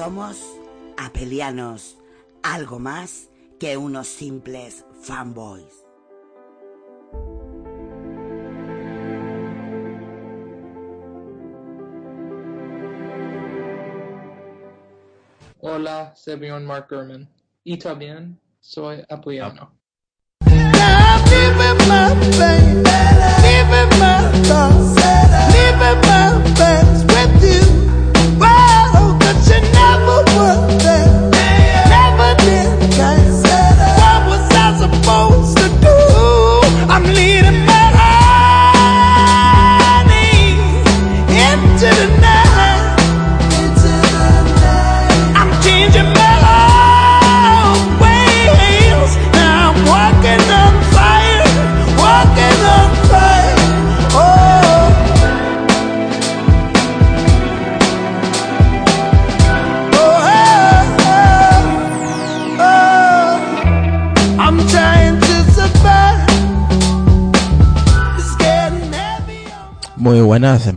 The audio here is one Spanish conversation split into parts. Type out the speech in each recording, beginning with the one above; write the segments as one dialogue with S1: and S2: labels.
S1: Somos apelianos, algo más que unos simples fanboys.
S2: Hola, soy Mark Gurman. Y también soy.
S3: I'm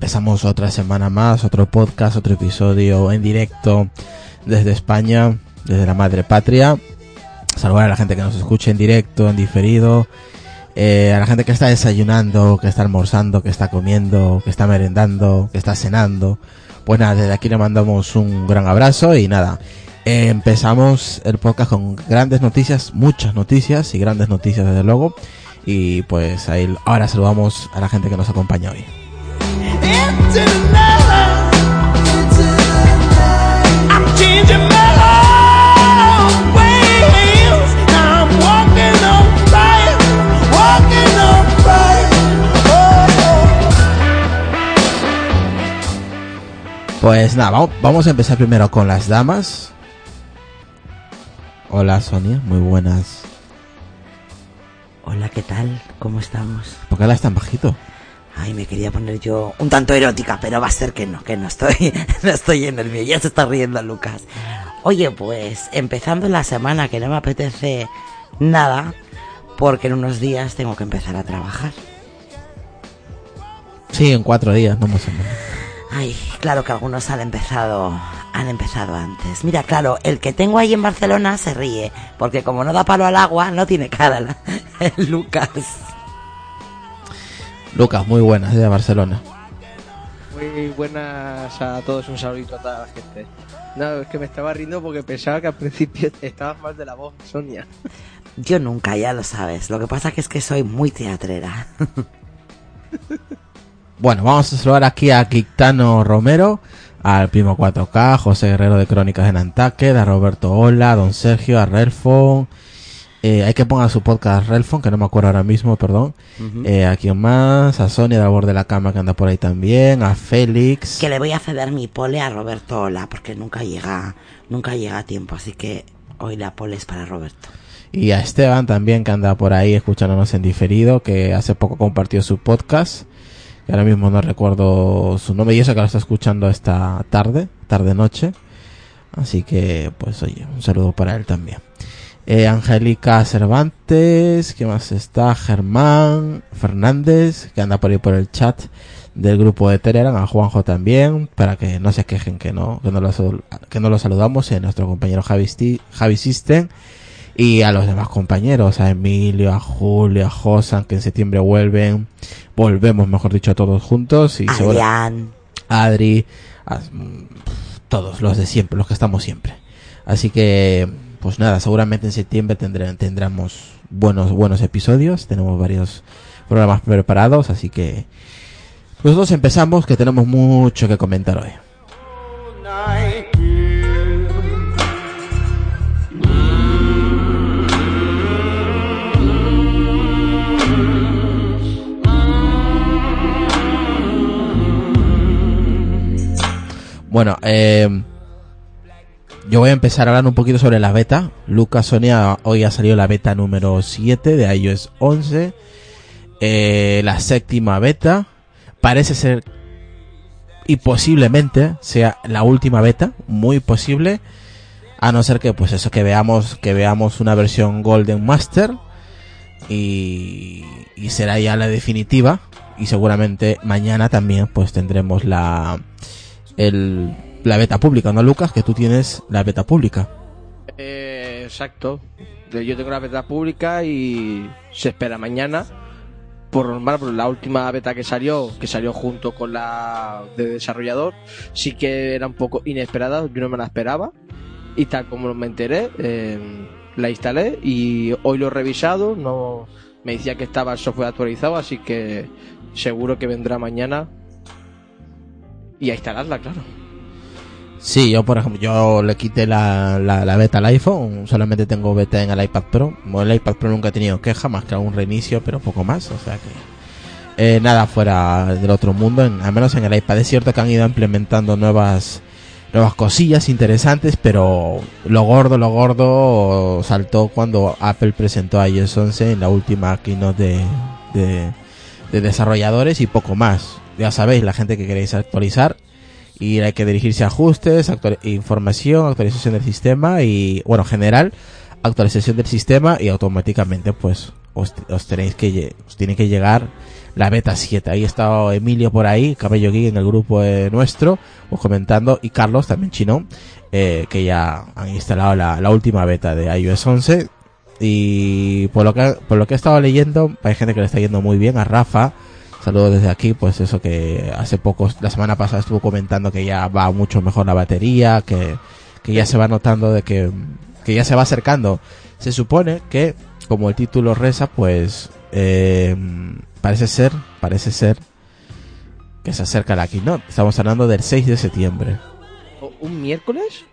S4: empezamos otra semana más, otro podcast, otro episodio en directo desde España, desde la madre patria. Saludar a la gente que nos escucha en directo, en diferido, eh, a la gente que está desayunando, que está almorzando, que está comiendo, que está merendando, que está cenando. Pues nada, desde aquí le mandamos un gran abrazo y nada. empezamos el podcast con grandes noticias, muchas noticias y grandes noticias desde luego. Y pues ahí ahora saludamos a la gente que nos acompaña hoy. Pues nada, vamos, a empezar primero con las damas. Hola Sonia, muy buenas.
S1: Hola, ¿qué tal? ¿Cómo estamos?
S4: ¿Por qué hablas tan bajito?
S1: Ay, me quería poner yo un tanto erótica, pero va a ser que no, que no estoy, no estoy en el mío. Ya se está riendo Lucas. Oye, pues empezando la semana que no me apetece nada, porque en unos días tengo que empezar a trabajar.
S4: Sí, en cuatro días, no más o menos.
S1: Ay, claro que algunos han empezado, han empezado antes. Mira, claro, el que tengo ahí en Barcelona se ríe, porque como no da palo al agua, no tiene cara Lucas.
S4: Lucas, muy buenas, de Barcelona.
S2: Muy buenas a todos, un saludito a toda la gente. No, es que me estaba riendo porque pensaba que al principio estabas mal de la voz, Sonia.
S1: Yo nunca, ya lo sabes. Lo que pasa que es que soy muy teatrera.
S4: Bueno, vamos a saludar aquí a Quictano Romero, al Primo 4K, José Guerrero de Crónicas de Nantucket, a Roberto Ola, a Don Sergio, a Relfon. Eh, hay que ponga su podcast Relfon, que no me acuerdo ahora mismo, perdón. Eh, a quién más, a Sonia de borde de la cama que anda por ahí también, a Félix.
S1: que le voy a ceder mi pole a Roberto Ola, porque nunca llega, nunca llega a tiempo, así que Hoy la pole es para Roberto.
S4: Y a Esteban también, que anda por ahí escuchándonos en diferido, que hace poco compartió su podcast. Que ahora mismo no recuerdo su nombre y eso que lo está escuchando esta tarde, tarde-noche. Así que, pues oye, un saludo para él también. Eh, Angélica Cervantes, ¿qué más está? Germán Fernández, que anda por ahí por el chat del grupo de Telegram, a Juanjo también, para que no se quejen que no, que no lo, que no lo saludamos, y a nuestro compañero Javi, Sti- Javi System, y a los demás compañeros, a Emilio, a Julio, a Josan, que en septiembre vuelven, volvemos, mejor dicho, todos juntos, y
S1: Adrián.
S4: Adri, a- todos los de siempre, los que estamos siempre. Así que, pues nada, seguramente en septiembre tendré- tendremos buenos, buenos episodios. Tenemos varios programas preparados, así que nosotros empezamos, que tenemos mucho que comentar hoy. Bueno, eh, yo voy a empezar hablando un poquito sobre la beta. Lucas Sonia, hoy ha salido la beta número 7 de iOS 11. Eh, la séptima beta. Parece ser y posiblemente sea la última beta, muy posible. A no ser que, pues eso, que veamos, que veamos una versión Golden Master. Y, y será ya la definitiva. Y seguramente mañana también, pues tendremos la, el, la beta pública, ¿no, Lucas? Que tú tienes la beta pública.
S2: Eh, exacto. Yo tengo la beta pública y se espera mañana. Por normal, por la última beta que salió, que salió junto con la de desarrollador, sí que era un poco inesperada, yo no me la esperaba. Y tal como me enteré, eh, la instalé y hoy lo he revisado, no me decía que estaba el software actualizado, así que seguro que vendrá mañana y a instalarla, claro.
S4: Sí, yo por ejemplo, yo le quité la, la, la beta al iPhone, solamente tengo beta en el iPad Pro. Bueno, el iPad Pro nunca he tenido queja, más que algún reinicio, pero poco más, o sea que... eh, nada fuera del otro mundo, en- al menos en el iPad. Es cierto que han ido implementando nuevas nuevas cosillas interesantes, pero lo gordo, lo gordo saltó cuando Apple presentó iOS 11 en la última keynote de, de, de desarrolladores y poco más. Ya sabéis, la gente que queréis actualizar y hay que dirigirse a ajustes, actual- información, actualización del sistema y, bueno, general, actualización del sistema y automáticamente pues os, os tenéis que os tiene que llegar la beta 7. Ahí está Emilio por ahí, Cabello Geek en el grupo eh, nuestro, pues comentando, y Carlos también chino, eh, que ya han instalado la, la última beta de iOS 11. Y por lo que por lo que he estado leyendo, hay gente que le está yendo muy bien a Rafa. Saludos desde aquí, pues eso que hace poco, la semana pasada estuvo comentando que ya va mucho mejor la batería, que, que ya se va notando de que, que ya se va acercando. Se supone que, como el título reza, pues eh, parece ser, parece ser que se acerca la keynote. Estamos hablando del 6 de septiembre.
S2: ¿O- ¿Un miércoles?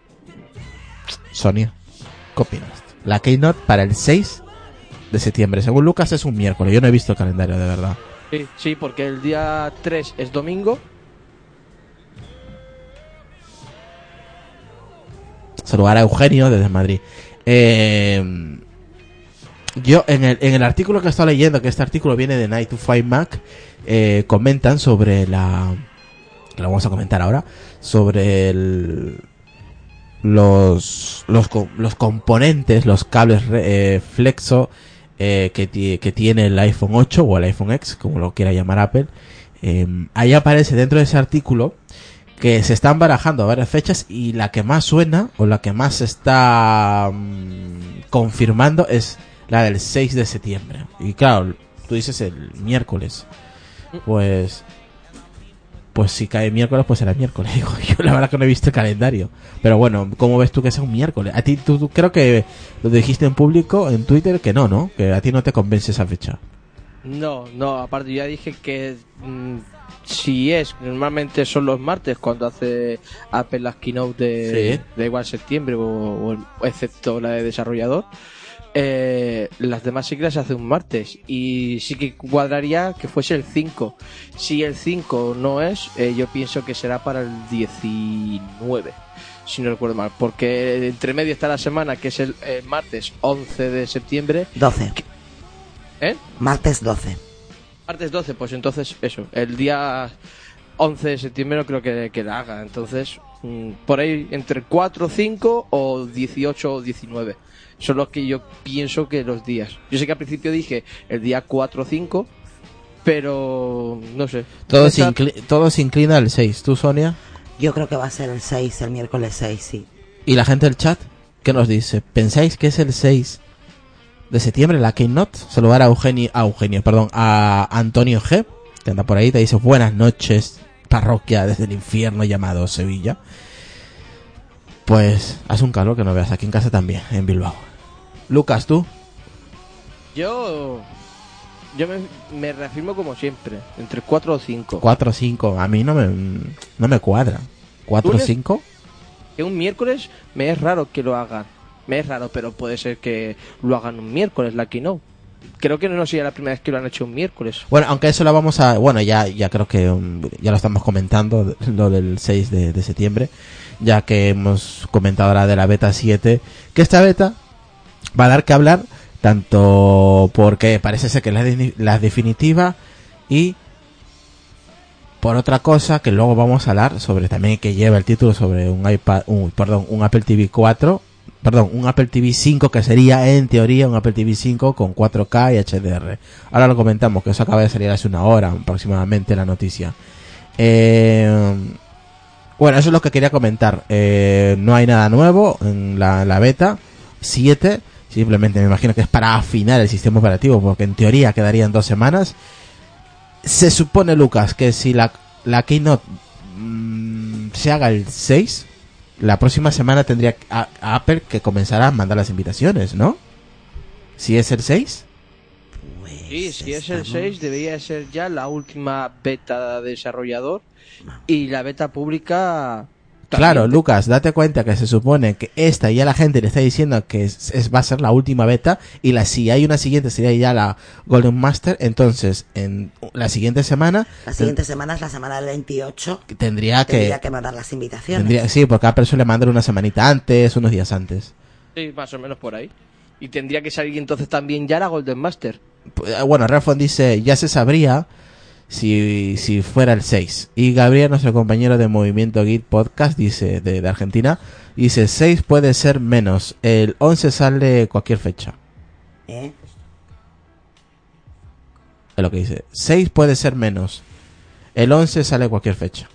S4: Sonia, ¿qué opinas? La keynote para el 6 de septiembre. Según Lucas es un miércoles. Yo no he visto el calendario de verdad.
S2: Sí, sí, porque el día 3 es domingo.
S4: Saludar a Eugenio desde Madrid. Eh, yo en el, en el artículo que he estado leyendo, que este artículo viene de Night to Five Mac, eh, comentan sobre la... lo vamos a comentar ahora, sobre el, los, los, los componentes, los cables eh, flexo eh, que, ti- que tiene el iPhone 8 o el iPhone X, como lo quiera llamar Apple. Eh, ahí aparece dentro de ese artículo que se están barajando varias fechas y la que más suena o la que más se está mm, confirmando es la del 6 de septiembre. Y claro, tú dices el miércoles. Pues pues si cae miércoles, pues será miércoles. Digo, yo la verdad que no he visto el calendario. Pero bueno, ¿cómo ves tú que sea un miércoles? A ti, tú, tú creo que lo dijiste en público, en Twitter, que no, ¿no? Que a ti no te convence esa fecha.
S2: No, no, aparte ya dije que mm, si es, normalmente son los martes cuando hace Apple las keynote de,
S4: Sí.
S2: de igual septiembre o, excepto la de desarrollador. Eh, las demás siglas se hace un martes y sí que cuadraría que fuese el 5. Si el 5 no es, eh, yo pienso que será para el 19. si no recuerdo mal, porque entre medio está la semana, que es el, el martes 11 de septiembre.
S1: 12.
S2: ¿Eh?
S1: Martes 12.
S2: Martes 12, pues entonces eso, el día 11 de septiembre no creo que, que la haga, entonces por ahí entre 4, 5 o 18 o 19. Son los que yo pienso que los días. Yo sé que al principio dije el día 4 o 5, pero no sé.
S4: Todo se,
S2: Esa-
S4: incli- todo se inclina al 6. ¿Tú, Sonia?
S1: Yo creo que va a ser el 6, el miércoles 6, sí.
S4: ¿Y la gente del chat? ¿Qué nos dice? ¿Pensáis que es el 6 de septiembre la Keynote? Saludar a Eugenio, a Eugenio, perdón, a Antonio G, que anda por ahí, te dice buenas noches, parroquia desde el infierno llamado Sevilla. Pues hace un calor que no veas aquí en casa también, en Bilbao. Lucas, ¿tú?
S2: Yo yo me, me reafirmo como siempre, entre 4 o 5.
S4: 4 o 5, a mí no me, no me cuadra. ¿4 o
S2: Lunes.
S4: 5?
S2: Que un miércoles me es raro que lo hagan. Me es raro, pero puede ser que lo hagan un miércoles, la que no. Creo que no sería la primera vez que lo han hecho un miércoles.
S4: Bueno, aunque eso lo vamos a... Bueno, ya, ya creo que um, ya lo estamos comentando, lo del 6 de, septiembre, ya que hemos comentado ahora de la beta 7, que esta beta va a dar que hablar, tanto porque parece ser que es la definitiva y por otra cosa que luego vamos a hablar sobre también que lleva el título sobre un iPad, un, perdón, un Apple TV 4, perdón, un Apple TV 5 que sería en teoría un Apple TV 5 con 4K y HDR. Ahora lo comentamos, que eso acaba de salir hace una hora aproximadamente la noticia. Eh, bueno, eso es lo que quería comentar. Eh, no hay nada nuevo en la, la beta 7. Simplemente me imagino que es para afinar el sistema operativo, porque en teoría quedarían dos semanas. Se supone, Lucas, que si la, la Keynote mm, se haga el 6, la próxima semana tendría a, a Apple que comenzar a mandar las invitaciones, ¿no? Si es el 6.
S1: Pues
S2: Sí, si es el
S1: estamos-
S2: 6 debería ser ya la última beta de desarrollador y la beta pública...
S4: Claro. Lucas, date cuenta que se supone que esta ya la gente le está diciendo que es, es- va a ser la última beta y la si hay una siguiente sería ya la Golden Master, entonces en la siguiente semana
S1: La siguiente semana es la semana del 28.
S4: tendría que,
S1: Tendría que mandar las invitaciones.
S4: tendría sí, porque Apple suele mandar una semanita antes, unos días antes.
S2: Sí, más o menos por ahí. Y tendría que salir entonces también ya la Golden Master.
S4: Pues, Bueno, Refon dice, ya se sabría si, si fuera el 6. Y Gabriel, nuestro compañero de Movimiento Git Podcast, dice, de, de Argentina, dice, 6 puede ser menos. El 11 sale cualquier fecha.
S1: ¿eh?
S4: Es lo que dice. 6 puede ser menos. El 11 sale cualquier fecha.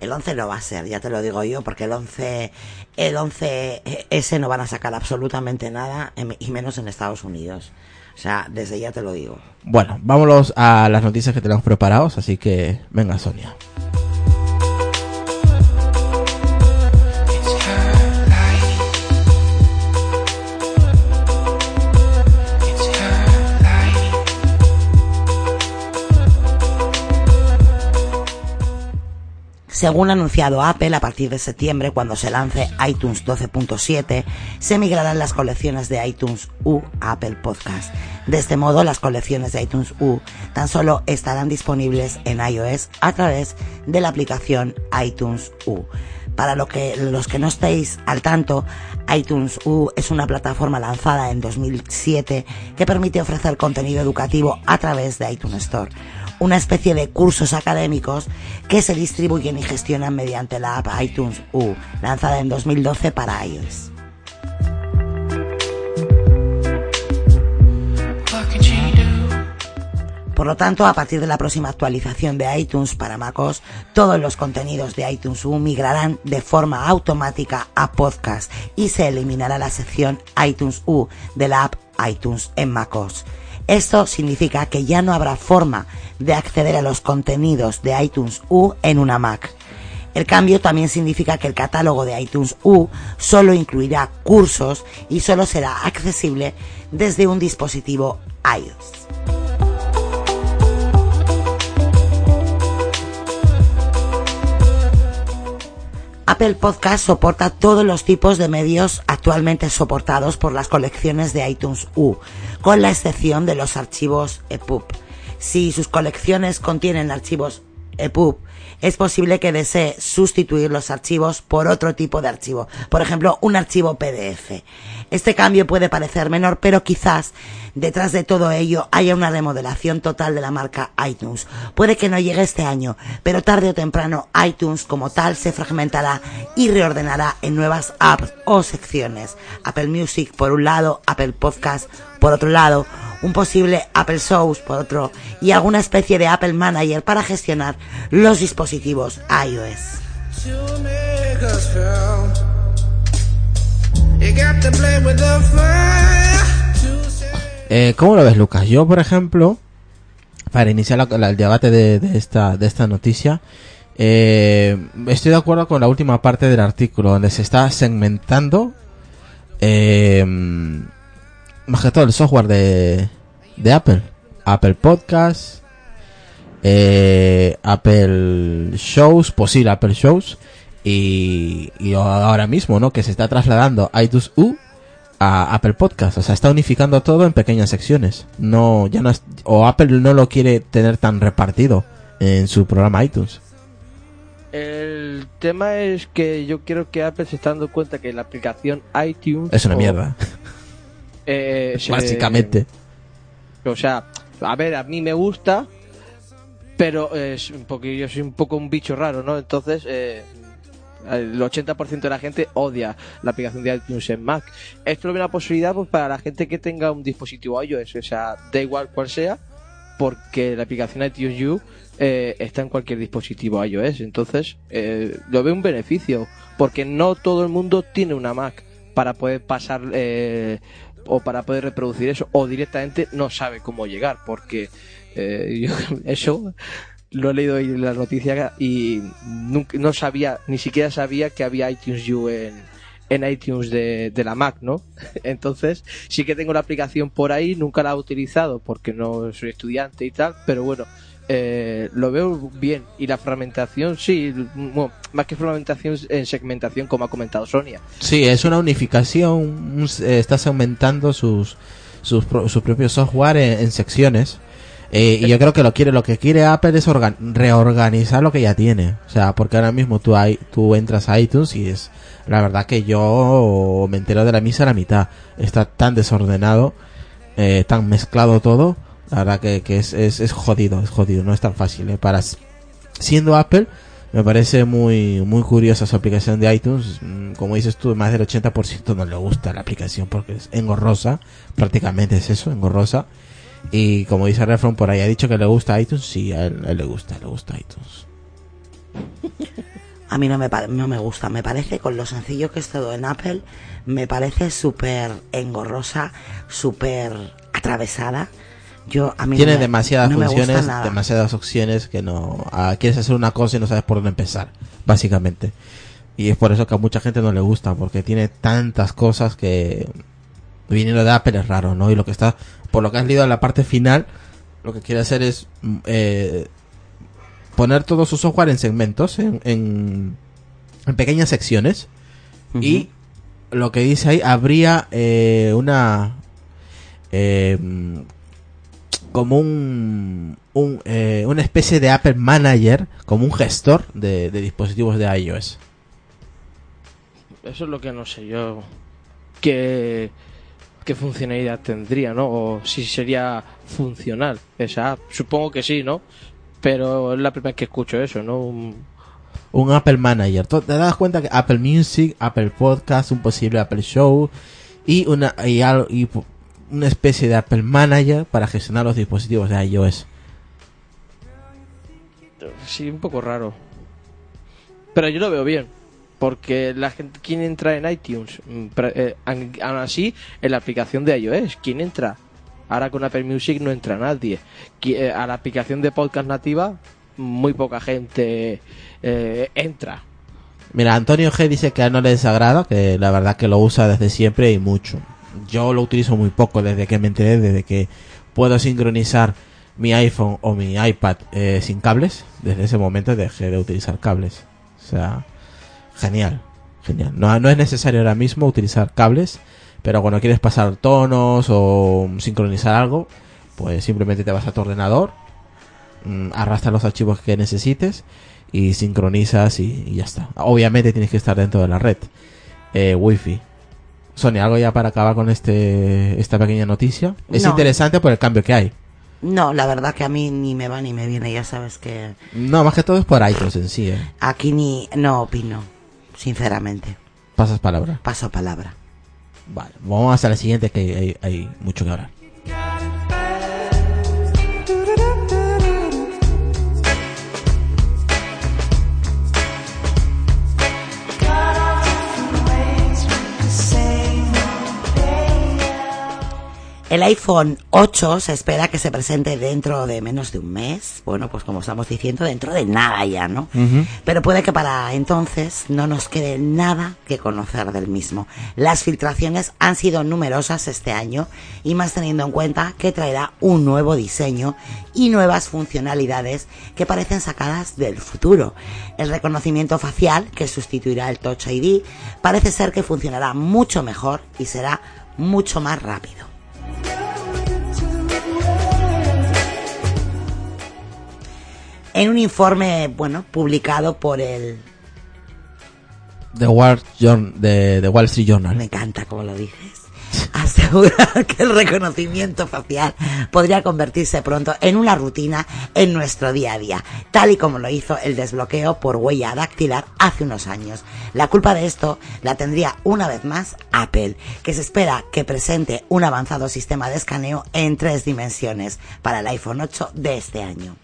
S1: El 11 no va a ser, ya te lo digo yo, porque el 11, el 11 ese no van a sacar absolutamente nada, em- y menos en Estados Unidos. O sea, desde ya te lo digo.
S4: Bueno, vámonos a las noticias que tenemos preparados, así que venga Sonia.
S1: Según ha anunciado Apple, a partir de septiembre, cuando se lance iTunes 12.7, se migrarán las colecciones de iTunes U a Apple Podcast. De este modo, las colecciones de iTunes U tan solo estarán disponibles en iOS a través de la aplicación iTunes U. Para lo que, los que no estéis al tanto, iTunes U es una plataforma lanzada en 2007 que permite ofrecer contenido educativo a través de iTunes Store una especie de cursos académicos que se distribuyen y gestionan mediante la app iTunes U, lanzada en 2012 para iOS. Por lo tanto, a partir de la próxima actualización de iTunes para MacOS, todos los contenidos de iTunes U migrarán de forma automática a podcast y se eliminará la sección iTunes U de la app iTunes en MacOS. Esto significa que ya no habrá forma de acceder a los contenidos de iTunes U en una Mac. El cambio también significa que el catálogo de iTunes U solo incluirá cursos y solo será accesible desde un dispositivo iOS. Apple Podcast soporta todos los tipos de medios actualmente soportados por las colecciones de iTunes U, con la excepción de los archivos EPUB. Si sus colecciones contienen archivos EPUB, es posible que desee sustituir los archivos por otro tipo de archivo, por ejemplo, un archivo PDF. Este cambio puede parecer menor, pero quizás detrás de todo ello haya una remodelación total de la marca iTunes. Puede que no llegue este año, pero tarde o temprano iTunes como tal se fragmentará y reordenará en nuevas apps o secciones. Apple Music por un lado, Apple Podcast por otro lado, un posible Apple Shows por otro y alguna especie de Apple Manager para gestionar los dispositivos iOS.
S4: Eh, ¿Cómo lo ves, Lucas? Yo, por ejemplo, para iniciar la- la- el debate de, de esta, de esta noticia, eh, estoy de acuerdo con la última parte del artículo, donde se está segmentando eh, más que todo el software de, de Apple. Apple Podcast, eh, Apple Shows, posible Apple Shows, y, y ahora mismo, ¿no? Que se está trasladando iTunes U a Apple Podcast. O sea, está unificando todo en pequeñas secciones. No, ya no es, o Apple no lo quiere tener tan repartido en su programa iTunes.
S2: El tema es que yo creo que Apple se está dando cuenta que la aplicación iTunes
S4: Es una
S2: o-
S4: mierda,
S2: eh,
S4: básicamente.
S2: O sea, a ver, a mí me gusta, pero es un poco, yo soy un poco un bicho raro, ¿no? Entonces, eh, el 80% de la gente odia la aplicación de iTunes en Mac. Esto es una posibilidad pues, para la gente que tenga un dispositivo iOS, o sea, da igual cual sea, porque la aplicación iTunes U eh, está en cualquier dispositivo iOS. Entonces, eh, lo veo un beneficio, porque no todo el mundo tiene una Mac para poder pasar eh, o para poder reproducir eso, o directamente no sabe cómo llegar, porque eh, yo eso lo he leído en la noticia y nunca, no sabía, ni siquiera sabía que había iTunes U en, en iTunes de, de la Mac, ¿no? Entonces, sí que tengo la aplicación por ahí, nunca la he utilizado porque no soy estudiante y tal, pero bueno, eh, lo veo bien. Y la fragmentación, sí, bueno, más que fragmentación, en segmentación, como ha comentado Sonia.
S4: Sí, es una unificación. un- eh, Estás aumentando sus, sus, su propio software en, secciones. Eh, y yo creo que lo quiere, lo que quiere Apple es organ- reorganizar lo que ya tiene. O sea, porque ahora mismo tú, hay, tú entras a iTunes y es, la verdad que yo me entero de la misa a la mitad. Está tan desordenado, eh, tan mezclado todo. La verdad que, es, es, es jodido, es jodido, no es tan fácil. eh. Para, siendo Apple, me parece muy, muy curiosa su aplicación de iTunes. Mm, Como dices tú, más del 80% no le gusta la aplicación porque es engorrosa. Prácticamente es eso, engorrosa. Y como dice Refron por ahí, ha dicho que le gusta iTunes. Sí, a él, le gusta, le gusta iTunes.
S1: A mí no me, no me gusta, me parece, con lo sencillo que es todo en Apple, me parece súper engorrosa, súper atravesada. Yo, a mí
S4: Tiene
S1: no me-
S4: demasiadas
S1: no
S4: funciones, demasiadas opciones que no... ah, quieres hacer una cosa y no sabes por dónde empezar, básicamente. Y es por eso que a mucha gente no le gusta, porque tiene tantas cosas que... Viniendo de Apple es raro, ¿no? Y lo que está... Por lo que has leído en la parte final, lo que quiere hacer es... mm, eh, poner todo su software en segmentos, en, en, en pequeñas secciones. Y lo que dice ahí, habría eh, una... eh, como un, un eh, una especie de Apple Manager, como un gestor de, de dispositivos de iOS.
S2: Eso es lo que no sé yo. ¿Qué, qué funcionalidad tendría, no? O si sería funcional esa app. Supongo que sí, ¿no? Pero es la primera vez que escucho eso, ¿no? Un-
S4: Un Apple Manager. Te das cuenta que Apple Music, Apple Podcast, un posible Apple Show y una y, una especie de Apple Manager para gestionar los dispositivos de iOS.
S2: Sí, un poco raro. Pero yo lo veo bien. Porque la gente, ¿quién entra en iTunes? Mm, eh, aun aun así, en la aplicación de iOS, ¿quién entra? Ahora con Apple Music no entra nadie. Eh, A la aplicación de podcast nativa, muy poca gente eh, entra.
S4: Mira, Antonio G dice que a él no le desagrada, que la verdad que lo usa desde siempre y mucho. Yo lo utilizo muy poco desde que me enteré, desde que puedo sincronizar mi iPhone o mi iPad eh, sin cables. Desde ese momento dejé de utilizar cables. O sea, genial, genial. No, no es necesario ahora mismo utilizar cables, pero cuando quieres pasar tonos o sincronizar algo, pues simplemente te vas a tu ordenador, mm, arrastra los archivos que necesites y sincronizas y, y ya está. Obviamente tienes que estar dentro de la red. Eh, Wi-Fi. Sonia, algo ya para acabar con este esta pequeña noticia. Es
S1: No.
S4: interesante por el cambio que hay.
S1: No, la verdad que a mí ni me va ni me viene, ya sabes que
S4: No, más que todo es por iTunes en sí, ¿eh?
S1: aquí ni no opino, sinceramente.
S4: Pasas palabra.
S1: Paso palabra.
S4: Vale, vamos a la siguiente que hay, hay mucho que hablar.
S1: El iPhone 8 se espera que se presente dentro de menos de un mes. Bueno, pues como estamos diciendo, dentro de nada ya, ¿no? Pero puede que para entonces no nos quede nada que conocer del mismo. Las filtraciones han sido numerosas este año y más teniendo en cuenta que traerá un nuevo diseño y nuevas funcionalidades que parecen sacadas del futuro. El reconocimiento facial, que sustituirá el Touch ID, parece ser que funcionará mucho mejor y será mucho más rápido. En un informe, bueno, publicado por el...
S4: The Wall, Journ- de, The Wall Street Journal.
S1: Me encanta cómo lo dices. Asegura que el reconocimiento facial podría convertirse pronto en una rutina en nuestro día a día, tal y como lo hizo el desbloqueo por huella dactilar hace unos años. La culpa de esto la tendría una vez más Apple, que se espera que presente un avanzado sistema de escaneo en tres dimensiones para el iPhone 8 de este año.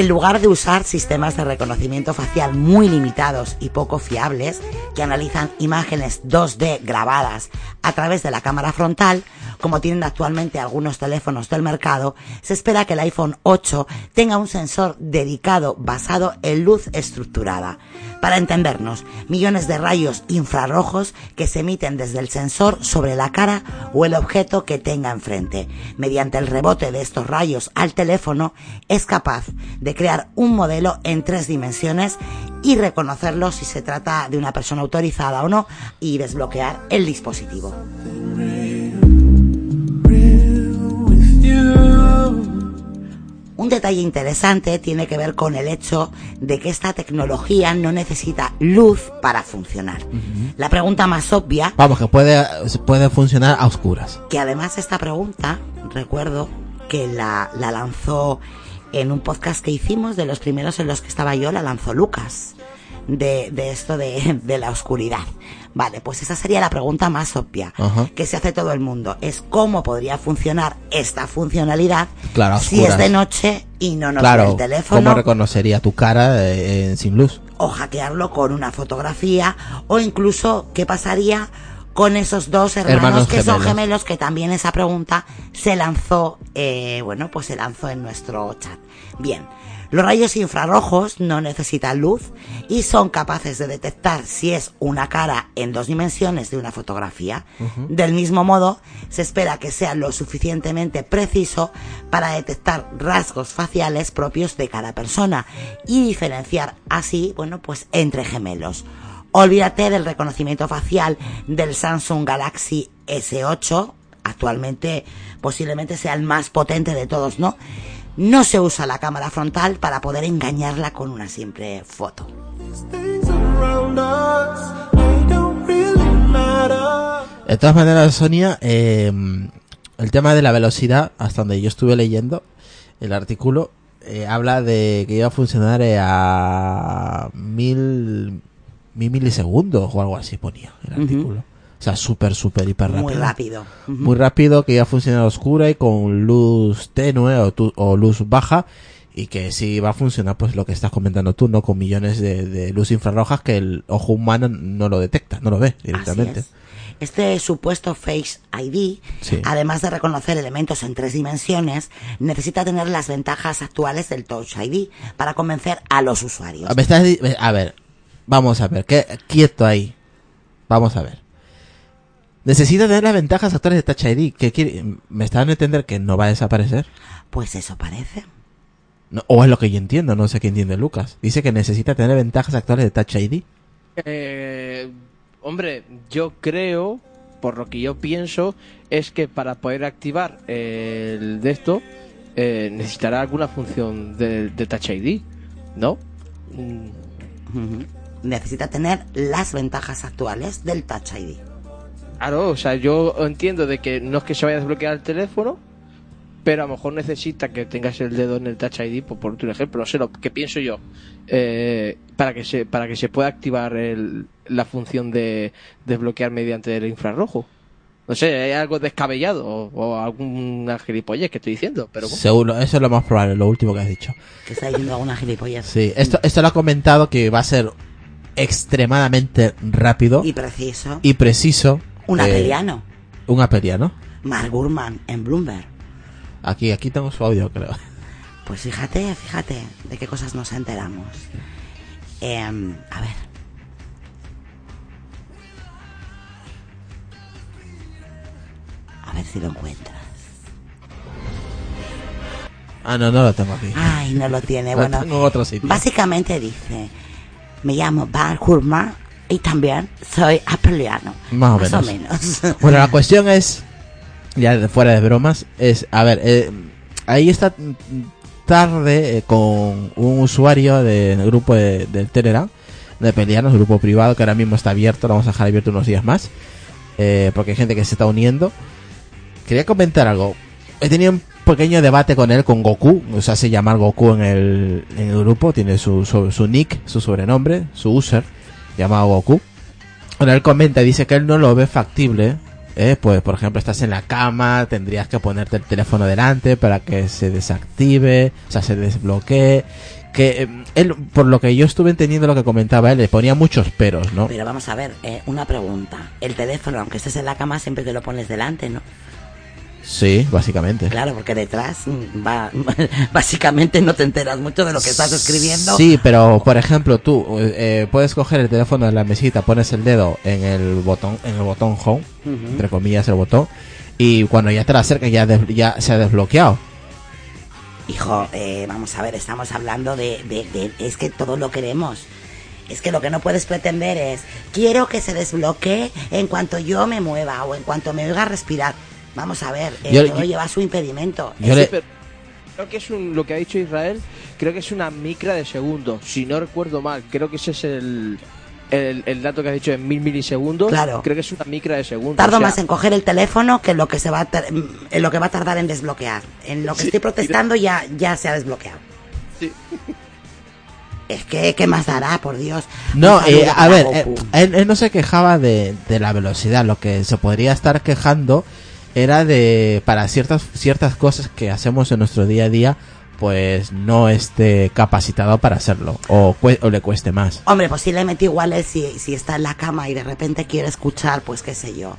S1: En lugar de usar sistemas de reconocimiento facial muy limitados y poco fiables, que analizan imágenes 2D grabadas a través de la cámara frontal, como tienen actualmente algunos teléfonos del mercado, se espera que el iPhone 8 tenga un sensor dedicado basado en luz estructurada. Para entendernos, millones de rayos infrarrojos que se emiten desde el sensor sobre la cara o el objeto que tenga enfrente. Mediante el rebote de estos rayos al teléfono, es capaz de crear un modelo en tres dimensiones y reconocerlo si se trata de una persona autorizada o no y desbloquear el dispositivo. Un detalle interesante tiene que ver con el hecho de que esta tecnología no necesita luz para funcionar. La pregunta más obvia
S4: Vamos, que puede, puede funcionar a oscuras.
S1: que además esta pregunta, recuerdo que la, la lanzó en un podcast que hicimos, de los primeros en los que estaba yo, la lanzó Lucas, de, de esto de, de la oscuridad. Vale, pues esa sería la pregunta más obvia
S4: Ajá.
S1: que se hace todo el mundo. Es cómo podría funcionar esta funcionalidad
S4: Claro,
S1: si es de noche y no nos ve
S4: claro,
S1: el teléfono
S4: ¿cómo reconocería tu cara eh, sin luz?
S1: o hackearlo con una fotografía o incluso qué pasaría con esos dos hermanos,
S4: Hermanos
S1: que son
S4: gemelos.
S1: gemelos que también esa pregunta se lanzó eh, bueno pues se lanzó en nuestro chat bien los rayos infrarrojos no necesitan luz y son capaces de detectar si es una cara en dos dimensiones de una fotografía. Del mismo modo, se espera que sea lo suficientemente preciso para detectar rasgos faciales propios de cada persona y diferenciar así, bueno, pues entre gemelos. Olvídate del reconocimiento facial del Samsung Galaxy S8, actualmente posiblemente sea el más potente de todos, ¿no? No se usa la cámara frontal para poder engañarla con una simple foto.
S4: De todas maneras, Sonia, eh, el tema de la velocidad, hasta donde yo estuve leyendo el artículo, eh, habla de que iba a funcionar eh, a mil, mil milisegundos o algo así ponía el artículo. O sea, súper, súper, hiper rápido.
S1: Muy rápido.
S4: Muy rápido, que iba a funcionar a oscura y con luz tenue o, tu- o luz baja. Y que sí va a funcionar, pues lo que estás comentando tú, ¿no? Con millones de, de luz infrarrojas que el ojo humano no lo detecta, no lo ve directamente.
S1: Es. Este supuesto Face ID,
S4: Sí.
S1: además de reconocer elementos en tres dimensiones, necesita tener las ventajas actuales del Touch ID para convencer a los usuarios.
S4: A ver, estás di- a ver, vamos a ver, ¿qué? quieto ahí. Vamos a ver. Necesita tener las ventajas actuales de Touch ID. ¿Qué quiere? ¿Me está dando a entender que no va a desaparecer?
S1: Pues eso parece.
S4: No, o es lo que yo entiendo, no sé qué entiende Lucas. Dice que necesita tener ventajas actuales de Touch ID.
S2: Eh, Hombre, yo creo, por lo que yo pienso, es que para poder activar el de esto eh, necesitará alguna función de, de Touch ID, ¿no? Mm.
S1: Necesita tener las ventajas actuales del Touch ID.
S2: Claro, o sea, yo entiendo de que no es que se vaya a desbloquear el teléfono, pero a lo mejor necesita que tengas el dedo en el Touch ID, por, por un ejemplo, no sé lo que pienso yo, eh, para que se para que se pueda activar el- la función de desbloquear mediante el infrarrojo. No sé, hay algo descabellado o, o alguna gilipollez que estoy diciendo, pero bueno.
S4: Seguro, eso es lo más probable, lo último que has dicho.
S1: Que está diciendo alguna gilipollas.
S4: Sí, esto, esto lo ha comentado que va a ser extremadamente rápido
S1: Y
S4: y,
S1: preciso. Un
S4: eh,
S1: apeliano.
S4: Un apeliano.
S1: Mark Gurman en Bloomberg.
S4: Aquí, aquí tengo su audio, creo.
S1: Pues fíjate, fíjate de qué cosas nos enteramos. Em, a ver. A ver si lo encuentras.
S4: Ah, no, no lo tengo aquí.
S1: Ay, no lo tiene. Bueno,
S4: tengo en otro sitio.
S1: básicamente dice, me llamo Bar Hurma y también soy apeliano.
S4: Más o
S1: menos.
S4: Bueno, la cuestión es, ya de- fuera de bromas, es, a ver, eh, ahí está tarde eh, con un usuario de- del grupo de- del Telegram, de Pelianos, grupo privado que ahora mismo está abierto, lo vamos a dejar abierto unos días más, eh, porque hay gente que se está uniendo. Quería comentar algo. He tenido un pequeño debate con él, con Goku, o sea, se llama Goku en el, en el grupo, tiene su, su, su nick, su sobrenombre, su user, llamado Goku. Bueno, él comenta, dice que él no lo ve factible. ¿eh? Pues, por ejemplo, estás en la cama, tendrías que ponerte el teléfono delante para que se desactive, o sea, se desbloquee. Que eh, él, por lo que yo estuve entendiendo lo que comentaba él, le ponía muchos peros, ¿no?
S1: Pero vamos a ver, eh, una pregunta. El teléfono, aunque estés en la cama, siempre te lo pones delante, ¿no?
S4: Sí, básicamente.
S1: Claro, porque detrás mm, va, básicamente no te enteras mucho de lo que estás escribiendo.
S4: Sí, pero por ejemplo, tú eh, puedes coger el teléfono de la mesita, pones el dedo en el botón, en el botón home, entre comillas el botón, y cuando ya te la acercas ya, des- ya se ha desbloqueado.
S1: Hijo, eh, vamos a ver, estamos hablando de, de- de- Es que todo lo queremos. Es que lo que no puedes pretender es... Quiero que se desbloquee en cuanto yo me mueva o en cuanto me oiga respirar. Vamos a ver, eh,
S4: Yo-
S1: todo
S4: yo-
S1: lleva su impedimento.
S4: Yo le-
S2: creo que es un, lo que ha dicho Israel, creo que es una micra de segundo, si no recuerdo mal, creo que ese es el, el, el dato que has dicho en mil milisegundos,
S1: Claro.
S2: creo que es una micra de segundo.
S1: Tardo
S2: o sea,
S1: más en coger el teléfono que en lo que se va a tar- en lo que va a tardar en desbloquear. En lo que
S2: Sí,
S1: estoy protestando ya, ya se ha desbloqueado.
S2: Sí.
S1: Es que, ¿qué más dará, por Dios?
S4: No, eh, a ver, eh, él, él no se quejaba de, de la velocidad, lo que se podría estar quejando era de para ciertas ciertas cosas que hacemos en nuestro día a día, pues no esté capacitado para hacerlo o, cue- o le cueste más.
S1: Hombre, posiblemente igual es si, si está en la cama y de repente quiere escuchar, pues qué sé yo,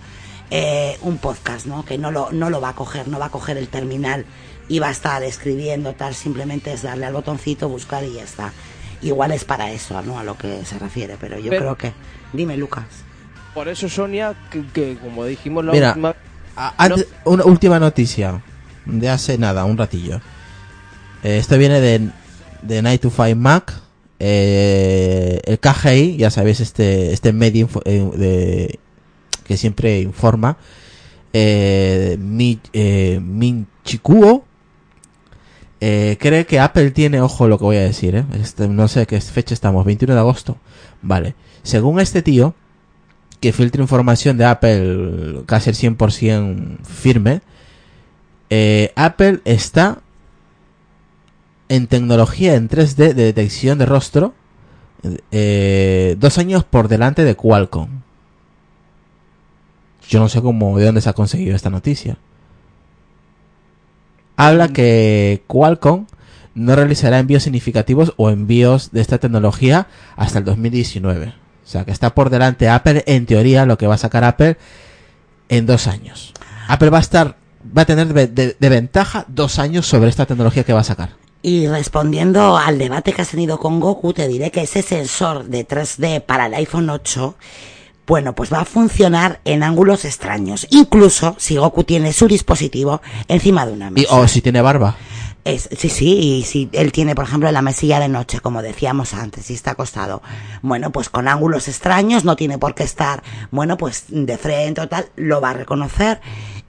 S1: eh, un podcast, ¿no? Que no lo, no lo va a coger, no va a coger el terminal y va a estar escribiendo, tal, simplemente es darle al botoncito, buscar y ya está. Igual es para eso, ¿no? A lo que se refiere, pero yo
S2: Pero-
S1: creo que... Dime, Lucas.
S2: Por eso Sonia, que, que como dijimos la
S4: Mira,
S2: última
S4: A- antes- Una última noticia de hace nada, un ratillo. Eh, esto viene de, de Night to Five Mac. Eh, el KGI, ya sabéis, este, este medio eh, de, que siempre informa. Eh, Mi, Min Chikuo eh, cree que Apple tiene, ojo lo que voy a decir. Este, no sé qué fecha estamos, 21 de agosto. Vale. Según este tío, que filtra información de Apple casi el 100% firme, eh, Apple está en tecnología en 3D de detección de rostro eh, dos años por delante de Qualcomm. Yo no sé cómo, de dónde se ha conseguido esta noticia. Habla que Qualcomm no realizará envíos significativos o envíos de esta tecnología hasta el 2019. O sea, que está por delante Apple, en teoría, lo que va a sacar Apple en dos años. Apple va a estar, va a tener de, de- de ventaja dos años sobre esta tecnología que va a sacar.
S1: Y respondiendo al debate que has tenido con Goku, te diré que ese sensor de 3D para el iPhone 8 Bueno, pues va a funcionar en ángulos extraños, incluso si Goku tiene su dispositivo encima de una mesa.
S4: o si tiene barba.
S1: Es- sí, sí, y si él tiene, por ejemplo, la mesilla de noche, como decíamos antes, y está acostado, bueno, pues con ángulos extraños, no tiene por qué estar, bueno, pues de frente o tal, lo va a reconocer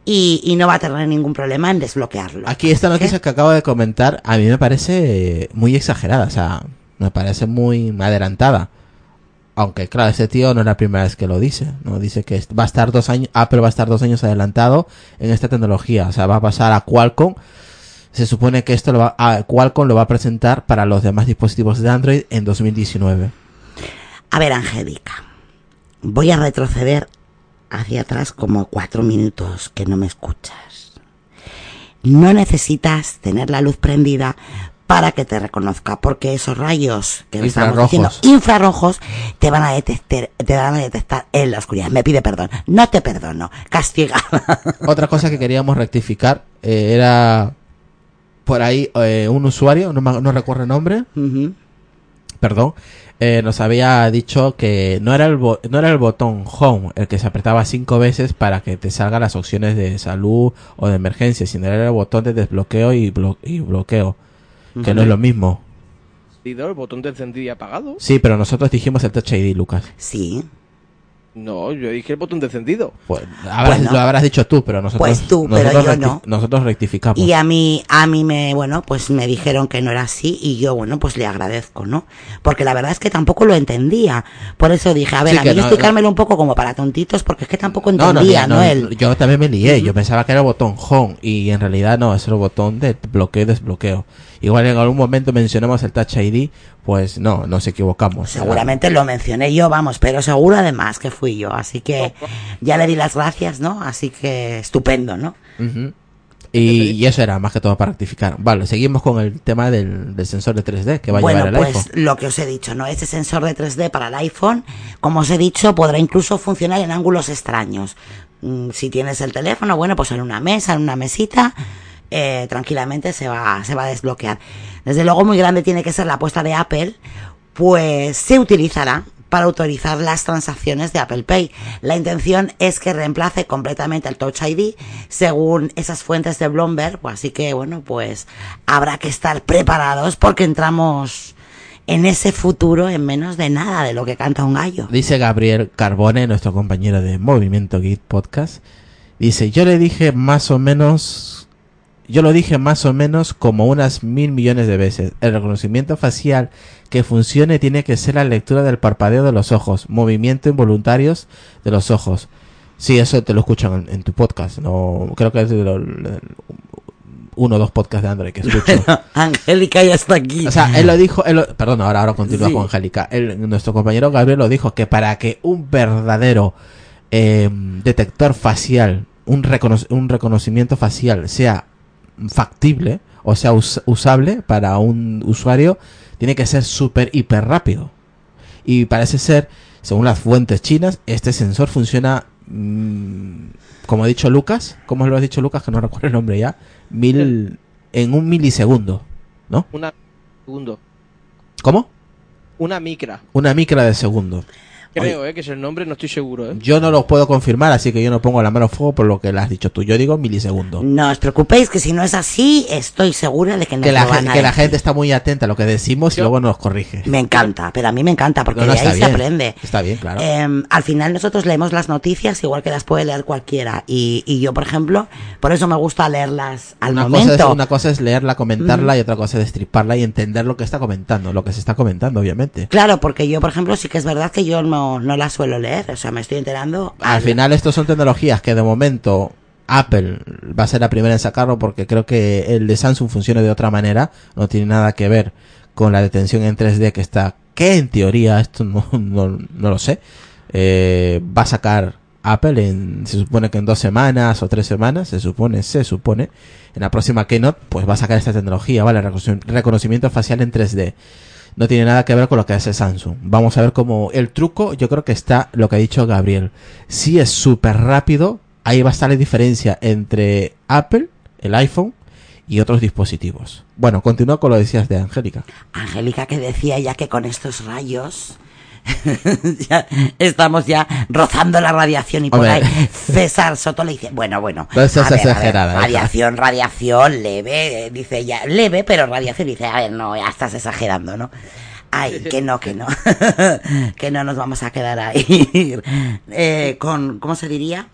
S1: y, y no va a tener ningún problema en desbloquearlo.
S4: Aquí esta noticia que acabo de comentar a mí me parece muy exagerada, o sea, me parece muy adelantada. Aunque claro, ese tío no es la primera vez que lo dice, no dice que va a estar dos años, Apple va a estar dos años adelantado en esta tecnología, o sea, va a pasar a Qualcomm. Se supone que esto lo va, a Qualcomm lo va a presentar para los demás dispositivos de Android en 2019.
S1: A ver, Angélica, voy a retroceder hacia atrás como cuatro minutos que no me escuchas. No necesitas tener la luz prendida para que te reconozca, porque esos rayos que estamos
S4: Infrarrojos.
S1: diciendo, infrarrojos, te van a detectar, te van a detectar en la oscuridad. Me pide perdón. No te perdono. Castigada.
S4: Otra cosa que queríamos rectificar eh, era por ahí eh, un usuario, no, no recuerdo el nombre, perdón, eh, nos había dicho que no era el bo- no era el botón home el que se apretaba cinco veces para que te salgan las opciones de salud o de emergencia, sino era el botón de desbloqueo y, blo- y bloqueo, que no es lo mismo.
S2: El botón de encendido y apagado.
S4: Sí, pero nosotros dijimos el Touch ID, Lucas.
S1: Sí.
S2: No, yo dije el botón de encendido.
S4: Pues, habrás-
S1: Bueno.
S4: lo habrás dicho tú, pero nosotros,
S1: Pues tú, pero
S4: nosotros,
S1: yo
S4: recti-
S1: no.
S4: nosotros rectificamos.
S1: Y a mí, a mí me, bueno, pues me dijeron que no era así y yo, bueno, pues le agradezco, ¿no? Porque la verdad es que tampoco lo entendía. Por eso dije, a ver,
S4: Sí,
S1: a mí
S4: no,
S1: explicármelo un poco como para tontitos porque es que tampoco
S4: No, no,
S1: entendía, ¿no?
S4: no,
S1: Él.
S4: yo también me lié. Yo pensaba que era el botón home y en realidad no, es el botón de bloqueo y desbloqueo. Igual en algún momento mencionamos el Touch ID, pues no, nos equivocamos.
S1: Seguramente lo mencioné yo, vamos, pero seguro además que fui yo. Así que ya le di las gracias, ¿no? Así que estupendo, ¿no?
S4: Ujú. Y, y eso era más que todo para rectificar. Vale, seguimos con el tema del, del sensor de 3D que va a
S1: bueno,
S4: llevar el
S1: pues
S4: iPhone.
S1: lo que os he dicho, ¿no? Ese sensor de 3D para el iPhone, como os he dicho, podrá incluso funcionar en ángulos extraños. Mm, Si tienes el teléfono, bueno, pues en una mesa, en una mesita, eh, tranquilamente se va, se va a desbloquear. Desde luego, muy grande tiene que ser la apuesta de Apple, pues se utilizará para autorizar las transacciones de Apple Pay. La intención es que reemplace completamente el Touch ID según esas fuentes de Bloomberg, pues así que bueno, pues habrá que estar preparados porque entramos en ese futuro en menos de nada de lo que canta un gallo.
S4: Dice Gabriel Carbone, nuestro compañero de Movimiento Git Podcast. Dice, yo le dije más o menos, yo lo dije más o menos como unas mil millones de veces. El reconocimiento facial que funcione tiene que ser la lectura del parpadeo de los ojos, movimiento involuntarios de los ojos. Sí, eso te lo escuchan en, en tu podcast. No, creo que es de lo- uno o dos podcasts de Android que escucho.
S1: Angélica ya está aquí.
S4: O sea, él lo dijo, él lo- perdón, ahora, ahora continúa
S1: Sí.
S4: con Angélica. Él- nuestro compañero Gabriel lo dijo que para que un verdadero eh, detector facial, un, recono- un reconocimiento facial sea factible o sea us- usable para un usuario, tiene que ser súper hiper rápido. Y parece ser, según las fuentes chinas, este sensor funciona, mm, como ha dicho Lucas, ¿cómo lo has dicho Lucas? Que no recuerdo el nombre ya, mil, en un milisegundo, ¿no?
S2: Una segundo.
S4: ¿Cómo?
S2: Una micra.
S4: Una micra de segundo.
S2: Creo, eh, que es el nombre, no estoy seguro, eh.
S4: Yo no lo puedo confirmar, así que yo no pongo la mano a fuego por lo que le has dicho tú. Yo digo milisegundo.
S1: No os preocupéis que si no es así, estoy segura de que nos
S4: Que la,
S1: lo van a
S4: que la gente está muy atenta a lo que decimos y luego nos corrige.
S1: Me encanta, pero a mí me encanta porque
S4: No, no,
S1: de ahí se aprende.
S4: Está bien, claro.
S1: Eh, al final nosotros leemos las noticias igual que las puede leer cualquiera y, y yo por ejemplo por eso me gusta leerlas al
S4: una,
S1: momento
S4: cosa es, una cosa es leerla, comentarla y otra cosa es destriparla y entender lo que está comentando, lo que se está comentando, obviamente.
S1: claro porque yo por ejemplo sí que es verdad que yo no, no las suelo leer o sea me estoy enterando
S4: Al final, estos son tecnologías que de momento Apple va a ser la primera en sacarlo porque creo que el de Samsung funciona de otra manera, no tiene nada que ver con la detención en 3D que está, que en teoría, esto no, no, no lo sé, eh, va a sacar Apple en, se supone que en dos semanas o tres semanas, se supone, se supone, en la próxima Keynote, pues va a sacar esta tecnología, ¿vale? Reconoci- Reconocimiento facial en 3D no tiene nada que ver con lo que hace Samsung. Vamos a ver cómo el truco, yo creo que está lo que ha dicho Gabriel. Si es súper rápido, ahí va a estar la diferencia entre Apple, el iPhone y otros dispositivos. Bueno, continúa con lo que decías de Angélica.
S1: Angélica que decía ya que con estos rayos ya estamos ya rozando la radiación y por
S4: Hombre.
S1: ahí César Soto le dice, bueno, bueno,
S4: No seas
S1: a ver, a ver,
S4: exagerada, hija.
S1: radiación, radiación, leve, eh, dice ya, leve, pero radiación, dice, a ver, no, ya estás exagerando, ¿no? Ay, que no, que no, que no nos vamos a quedar ahí eh, con, ¿cómo se diría?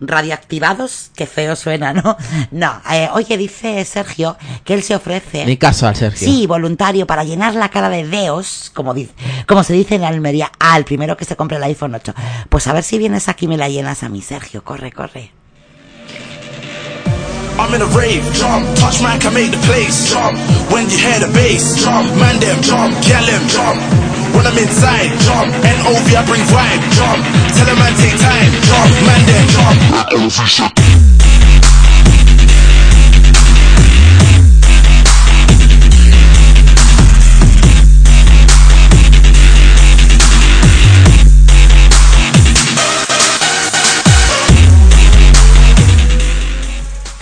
S1: Radioactivados, qué feo suena, ¿no? No, eh, oye, dice Sergio que él se ofrece...
S4: Ni caso al Sergio.
S1: Sí, voluntario para llenar la cara de deos, como dice, como se dice en Almería, al primero que se compre el iPhone 8. Pues a ver si vienes aquí y me la llenas a mí, Sergio. Corre, corre.
S3: I'm in a rave, jump, touch man can make the place, jump. When you hear the bass, jump, man them, jump, girl them, jump. When I'm inside, jump, NOV I bring vibe, jump. Tell them man take time, jump, man them, jump.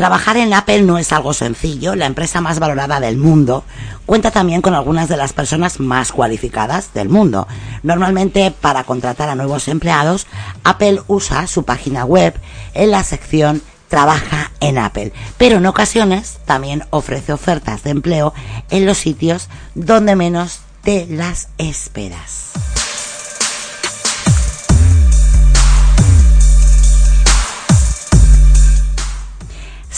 S1: Trabajar en Apple no es algo sencillo. La empresa más valorada del mundo cuenta también con algunas de las personas más cualificadas del mundo. Normalmente para contratar a nuevos empleados, Apple usa su página web en la sección Trabaja en Apple, pero en ocasiones también ofrece ofertas de empleo en los sitios donde menos te las esperas.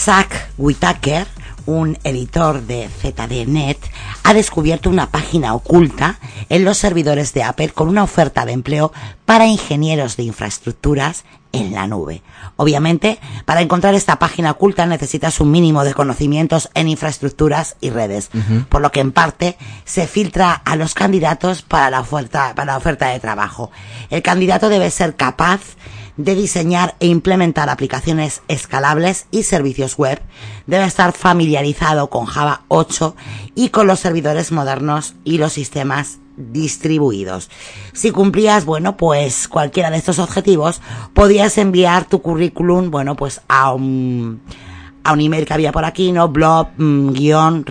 S1: Zach Whitaker, un editor de ZDNet, ha descubierto una página oculta en los servidores de Apple con una oferta de empleo para ingenieros de infraestructuras en la nube. Obviamente, para encontrar esta página oculta necesitas un mínimo de conocimientos en infraestructuras y redes, por lo que en parte se filtra a los candidatos para la oferta, para la oferta de trabajo. El candidato debe ser capaz de diseñar e implementar aplicaciones escalables y servicios web, debe estar familiarizado con Java 8 y con los servidores modernos y los sistemas distribuidos. Si cumplías, bueno, pues cualquiera de estos objetivos, podías enviar tu currículum, bueno, pues a un a un email que había por aquí, ¿no? blog mm, guion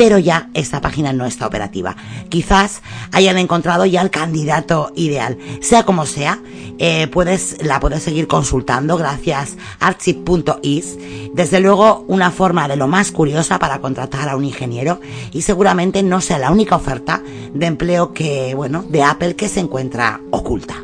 S1: pero ya esta página no está operativa. Quizás hayan encontrado ya el candidato ideal. Sea como sea, eh, puedes, la puedes seguir consultando gracias a archive.is. Desde luego, una forma de lo más curiosa para contratar a un ingeniero y seguramente no sea la única oferta de empleo que, bueno, de Apple que se encuentra oculta.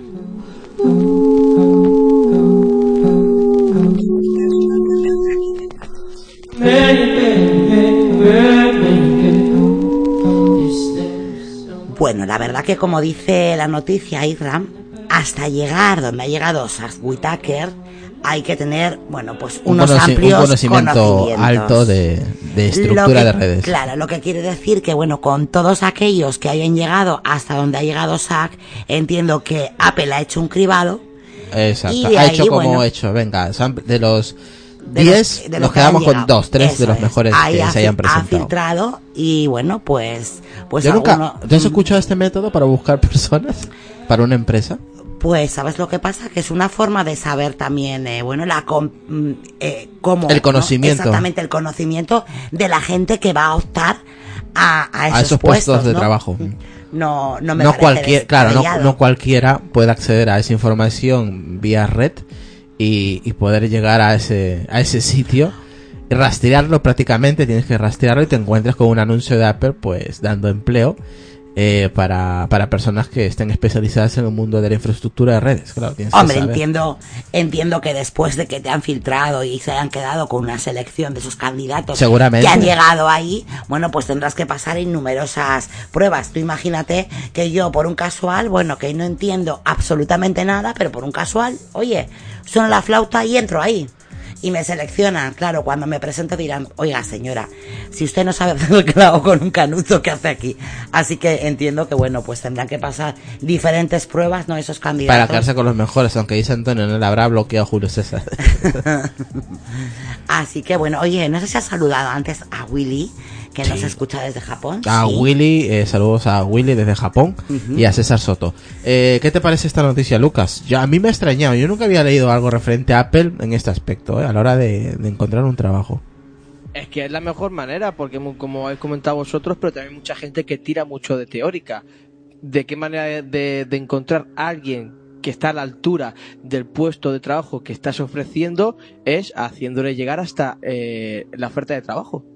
S1: Bueno, la verdad que como dice la noticia Iram, hasta llegar donde ha llegado Sars Whitaker, hay que tener, bueno, pues
S4: Un,
S1: unos
S4: un
S1: amplios
S4: conocimiento
S1: conocimientos.
S4: alto de, de estructura
S1: que-
S4: de redes.
S1: Claro, lo que quiere decir que, bueno, con todos aquellos que hayan llegado hasta donde ha llegado SAC, entiendo que Apple ha hecho un cribado.
S4: Exacto. Ha
S1: ahí,
S4: hecho como
S1: bueno,
S4: hecho. Venga, de los
S1: de
S4: 10,
S1: los- de los
S4: nos
S1: que
S4: quedamos con dos, tres de los
S1: es.
S4: mejores
S1: Ahí
S4: que
S1: ha
S4: se hayan
S1: fil- Ha
S4: presentado.
S1: filtrado y, bueno, pues... pues
S4: Yo nunca.
S1: alguno-
S4: ¿Tú has escuchado este método para buscar personas para una empresa?
S1: Pues, ¿sabes lo que pasa? Que es una forma de saber también, eh, bueno, la com- mm, eh, cómo...
S4: El
S1: ¿no?
S4: conocimiento.
S1: Exactamente, el conocimiento de la gente que va a optar a, a esos,
S4: a esos puestos de
S1: ¿no?
S4: trabajo.
S1: No, no me
S4: no cualquier, claro, no, no cualquiera puede acceder a esa información vía red y, poder llegar a ese, a ese sitio y rastrearlo prácticamente, tienes que rastrearlo y te encuentras con un anuncio de Apple pues dando empleo eh, para, para personas que estén especializadas en el mundo de la infraestructura de redes. Claro,
S1: Hombre, entiendo, entiendo que después de que te han filtrado y se hayan quedado con una selección de esos candidatos
S4: Seguramente.
S1: que han llegado ahí, bueno, pues tendrás que pasar en numerosas pruebas. Tú imagínate que yo por un casual, bueno, que no entiendo absolutamente nada, pero por un casual, oye, suena la flauta y entro ahí. Y me seleccionan, claro, cuando me presento dirán, oiga señora, si usted no sabe hacer el clavo con un canuto, ¿qué hace aquí? Así que entiendo que bueno, pues tendrán que pasar diferentes pruebas, ¿no? Esos candidatos.
S4: Para quedarse con los mejores, aunque dice Antonio, no le habrá bloqueado Julio César.
S1: Así que bueno, oye, no sé si has saludado antes a Willy, que nos escucha desde Japón.
S4: A
S1: Sí.
S4: Willy, eh, saludos a Willy desde Japón y a César Soto. Eh, ¿Qué te parece esta noticia, Lucas? Ya, a mí me ha extrañado, yo nunca había leído algo referente a Apple en este aspecto, eh, a la hora de, de encontrar un trabajo.
S2: Es que es la mejor manera, porque como habéis comentado vosotros, pero también mucha gente que tira mucho de teórica. ¿De qué manera de, de encontrar a alguien que está a la altura del puesto de trabajo que estás ofreciendo? Es haciéndole llegar hasta eh, la oferta de trabajo.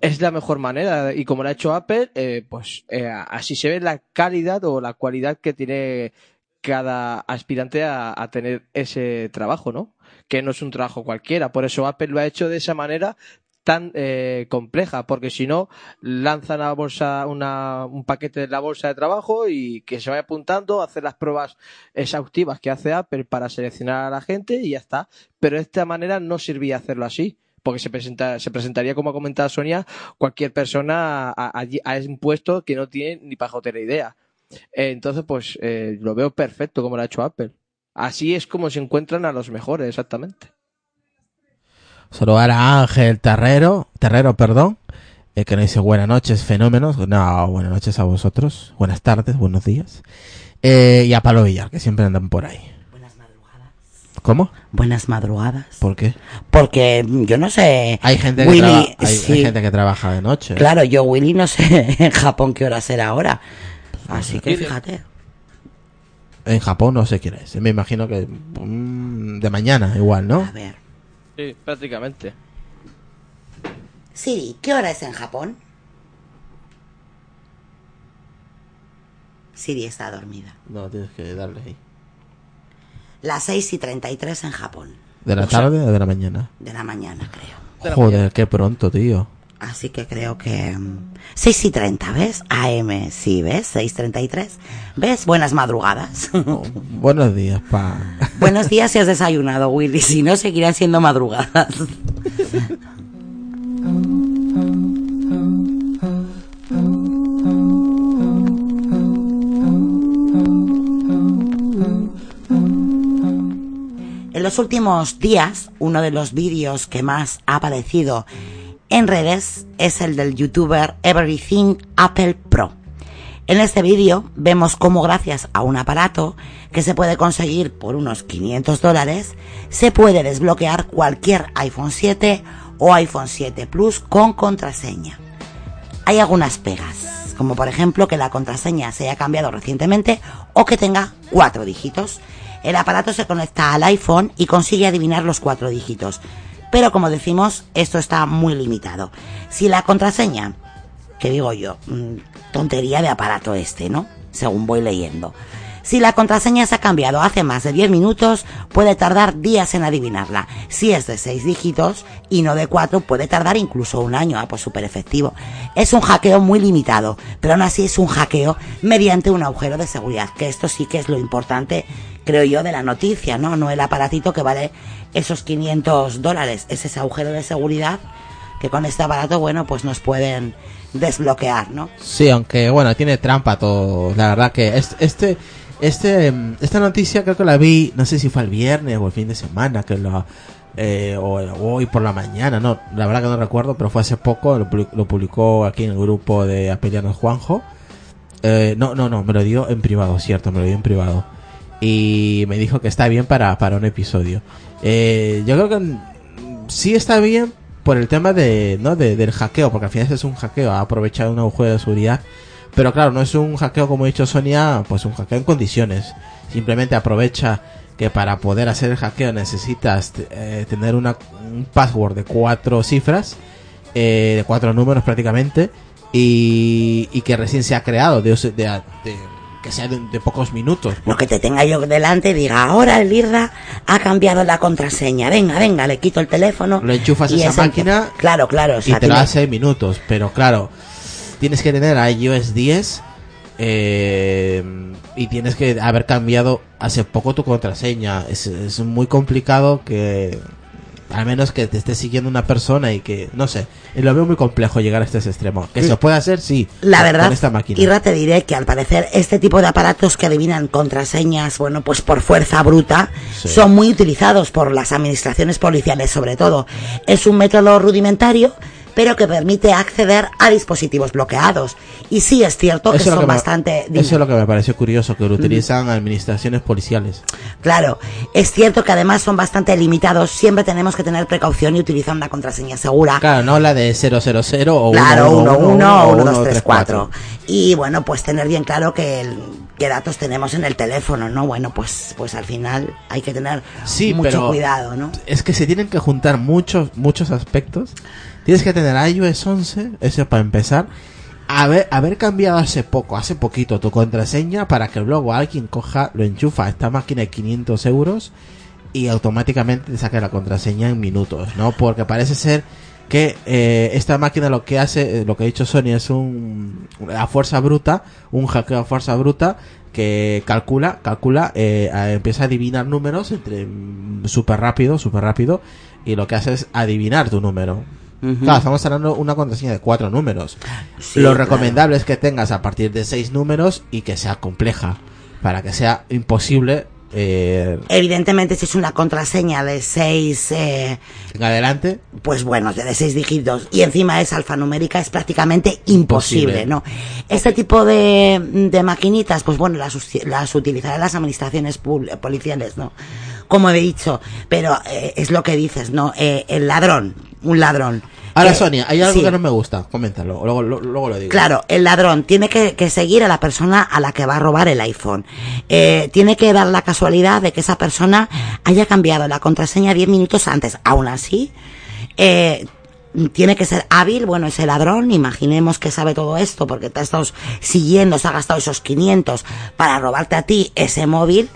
S2: Es la mejor manera, y como lo ha hecho Apple, eh, pues eh, así se ve la calidad o la cualidad que tiene cada aspirante a, tener ese trabajo, ¿no? que no es un trabajo cualquiera. Por eso Apple lo ha hecho de esa manera tan eh, compleja, porque si no, lanzan a bolsa una, un paquete de la bolsa de trabajo y que se vaya apuntando, hacer las pruebas exhaustivas que hace Apple para seleccionar a la gente y ya está. Pero de esta manera no servía hacerlo así. Porque se, presenta, se presentaría, como ha comentado Sonia, cualquier persona a, a, un puesto que no tiene ni pajotera idea. Eh, entonces, pues eh, lo veo perfecto como lo ha hecho Apple. Así es como se encuentran a los mejores, exactamente.
S4: Saludar a Ángel Terrero, Terrero, perdón, eh, que nos dice buenas noches, fenómenos. No, buenas noches a vosotros, buenas tardes, buenos días. Eh, y a Palo Villar, que siempre andan por ahí. ¿Cómo?
S1: Buenas madrugadas.
S4: ¿Por qué?
S1: Porque yo no sé.
S4: Hay gente que, traba- hay, gente que trabaja de noche.
S1: Claro, yo, Willy, no sé en Japón qué hora será ahora. Así que fíjate.
S4: En Japón no sé quién es. Me imagino que mm, de mañana igual,
S1: A
S4: ¿no?
S1: ver.
S2: Sí, prácticamente.
S1: Siri, ¿qué hora es en Japón? Siri está dormida.
S4: No, tienes que darle ahí.
S1: Las 6 y 33 en Japón.
S4: ¿De la
S2: O sea-
S4: tarde o de la mañana?
S1: De la mañana, creo.
S2: La
S4: Joder, qué pronto, tío.
S1: Así que creo que... mm, 6 y 30, ¿ves? AM, sí, ¿ves? 6.33. ¿Ves? Buenas madrugadas.
S4: Oh, buenos días, pa.
S1: Buenos días si has desayunado, Willy. Si no, seguirán siendo madrugadas. En los últimos días, uno de los vídeos que más ha aparecido en redes es el del youtuber Everything Apple Pro. En este vídeo vemos cómo gracias a un aparato que se puede conseguir por unos 500 dólares, se puede desbloquear cualquier iPhone 7 o iPhone 7 Plus con contraseña. Hay algunas pegas, como por ejemplo que la contraseña se haya cambiado recientemente o que tenga cuatro dígitos. El aparato se conecta al iPhone y consigue adivinar los cuatro dígitos. Pero como decimos, esto está muy limitado. Si la contraseña que digo yo, mm, tontería de aparato este, ¿no? Según voy leyendo. Si la contraseña se ha cambiado hace más de 10 minutos, puede tardar días en adivinarla. Si es de 6 dígitos y no de 4, puede tardar incluso un año. Ah, pues súper efectivo. Es un hackeo muy limitado, pero aún así es un hackeo mediante un agujero de seguridad, que esto sí que es lo importante, creo yo, de la noticia, ¿no? No el aparatito que vale esos 500 dólares, es ese agujero de seguridad que con este aparato, bueno, pues nos pueden desbloquear, ¿no?
S4: Sí, aunque bueno, tiene trampa todo. La verdad que es- este, este, mm, esta noticia creo que la vi, no sé si fue el viernes o el fin de semana, que lo, eh, o, hoy por la mañana, no, la verdad que no recuerdo, pero fue hace poco, lo, publi- lo publicó aquí en el grupo de Apelianos Juanjo. Eh, no, no, no, me lo dio en privado, cierto, me lo dio en privado. Y me dijo que está bien para, para un episodio. Eh, yo creo que sí está bien por el tema de, ¿no? de- del hackeo, porque al final es un hackeo, ha aprovechado un agujero de seguridad. Pero claro, no es un hackeo, como ha dicho Sonia, pues un hackeo en condiciones. Simplemente aprovecha que para poder hacer el hackeo necesitas eh, tener una, un password de cuatro cifras, eh, de cuatro números prácticamente, y, y que recién se ha creado, de, de- de- que sea de, de pocos minutos.
S1: Lo que te tenga yo delante y diga, ahora el ha cambiado la contraseña. Venga, venga, le quito el teléfono.
S4: Lo enchufas a esa máquina
S1: Claro, claro. o
S4: y te lo hace minutos. Pero claro, tienes que tener iOS 10 eh, y tienes que haber cambiado hace poco tu contraseña. Es, es muy complicado que, al menos que te esté siguiendo una persona y que, no sé, lo veo muy complejo llegar a este extremo. Que se puede hacer, sí.
S1: La verdad,
S4: Con esta máquina.
S1: Irra, te diré que al parecer este tipo de aparatos que adivinan contraseñas, bueno, pues por fuerza bruta,
S4: Sí.
S1: son muy utilizados por las administraciones policiales sobre todo. Es un método rudimentario, pero que permite acceder a dispositivos bloqueados. Y sí es cierto que
S4: Eso
S1: son
S4: que me-
S1: bastante...
S4: Eso es lo que me pareció curioso, que lo utilizan administraciones policiales.
S1: Claro, es cierto que además son bastante limitados. Siempre tenemos que tener precaución y utilizar una contraseña segura.
S4: Claro, no la de 000 o
S1: Claro,
S4: 1,
S1: 1, 1 o 1, 2, 3, 4. Y bueno, pues tener bien claro que el- qué datos tenemos en el teléfono, ¿no? Bueno, pues, pues al final hay que tener
S4: Sí,
S1: mucho
S4: pero
S1: cuidado, ¿no?
S4: es que se tienen que juntar muchos muchos aspectos. Tienes que tener iOS 11, eso para empezar. Haber, haber cambiado hace poco, hace poquito tu contraseña para que luego alguien coja, lo enchufa a esta máquina de 500 euros y automáticamente te saque la contraseña en minutos, ¿no? Porque parece ser que eh, esta máquina lo que hace, eh, lo que ha dicho Sony es un a fuerza bruta, un hackeo a fuerza bruta que calcula, calcula, eh, empieza a adivinar números entre súper rápido, súper rápido y lo que hace es adivinar tu número. Claro, estamos hablando de una contraseña de cuatro números.
S1: Sí,
S4: lo
S1: claro.
S4: recomendable es que tengas a partir de seis números y que sea compleja para que sea imposible eh,
S1: Evidentemente, si es una contraseña de seis, eh,
S4: en adelante.
S1: pues bueno, de seis dígitos y encima es alfanumérica, es prácticamente imposible,
S4: Imposible.
S1: ¿no? Este tipo de, de maquinitas, pues bueno, las, las utilizarán las administraciones policiales, ¿no? Como he dicho, pero eh, es lo que dices, ¿no? Eh, el ladrón, un ladrón.
S4: Ahora,
S1: que-
S4: Sonia, hay algo
S1: sí.
S4: que no me gusta. Coméntalo, luego, lo- luego lo digo.
S1: Claro, el ladrón tiene que, que seguir a la persona a la que va a robar el iPhone. Eh, tiene que dar la casualidad de que esa persona haya cambiado la contraseña 10 minutos antes. Aún así, eh, tiene que ser hábil, bueno, ese ladrón, imaginemos que sabe todo esto porque te ha estado siguiendo, se ha gastado esos 500 para robarte a ti ese móvil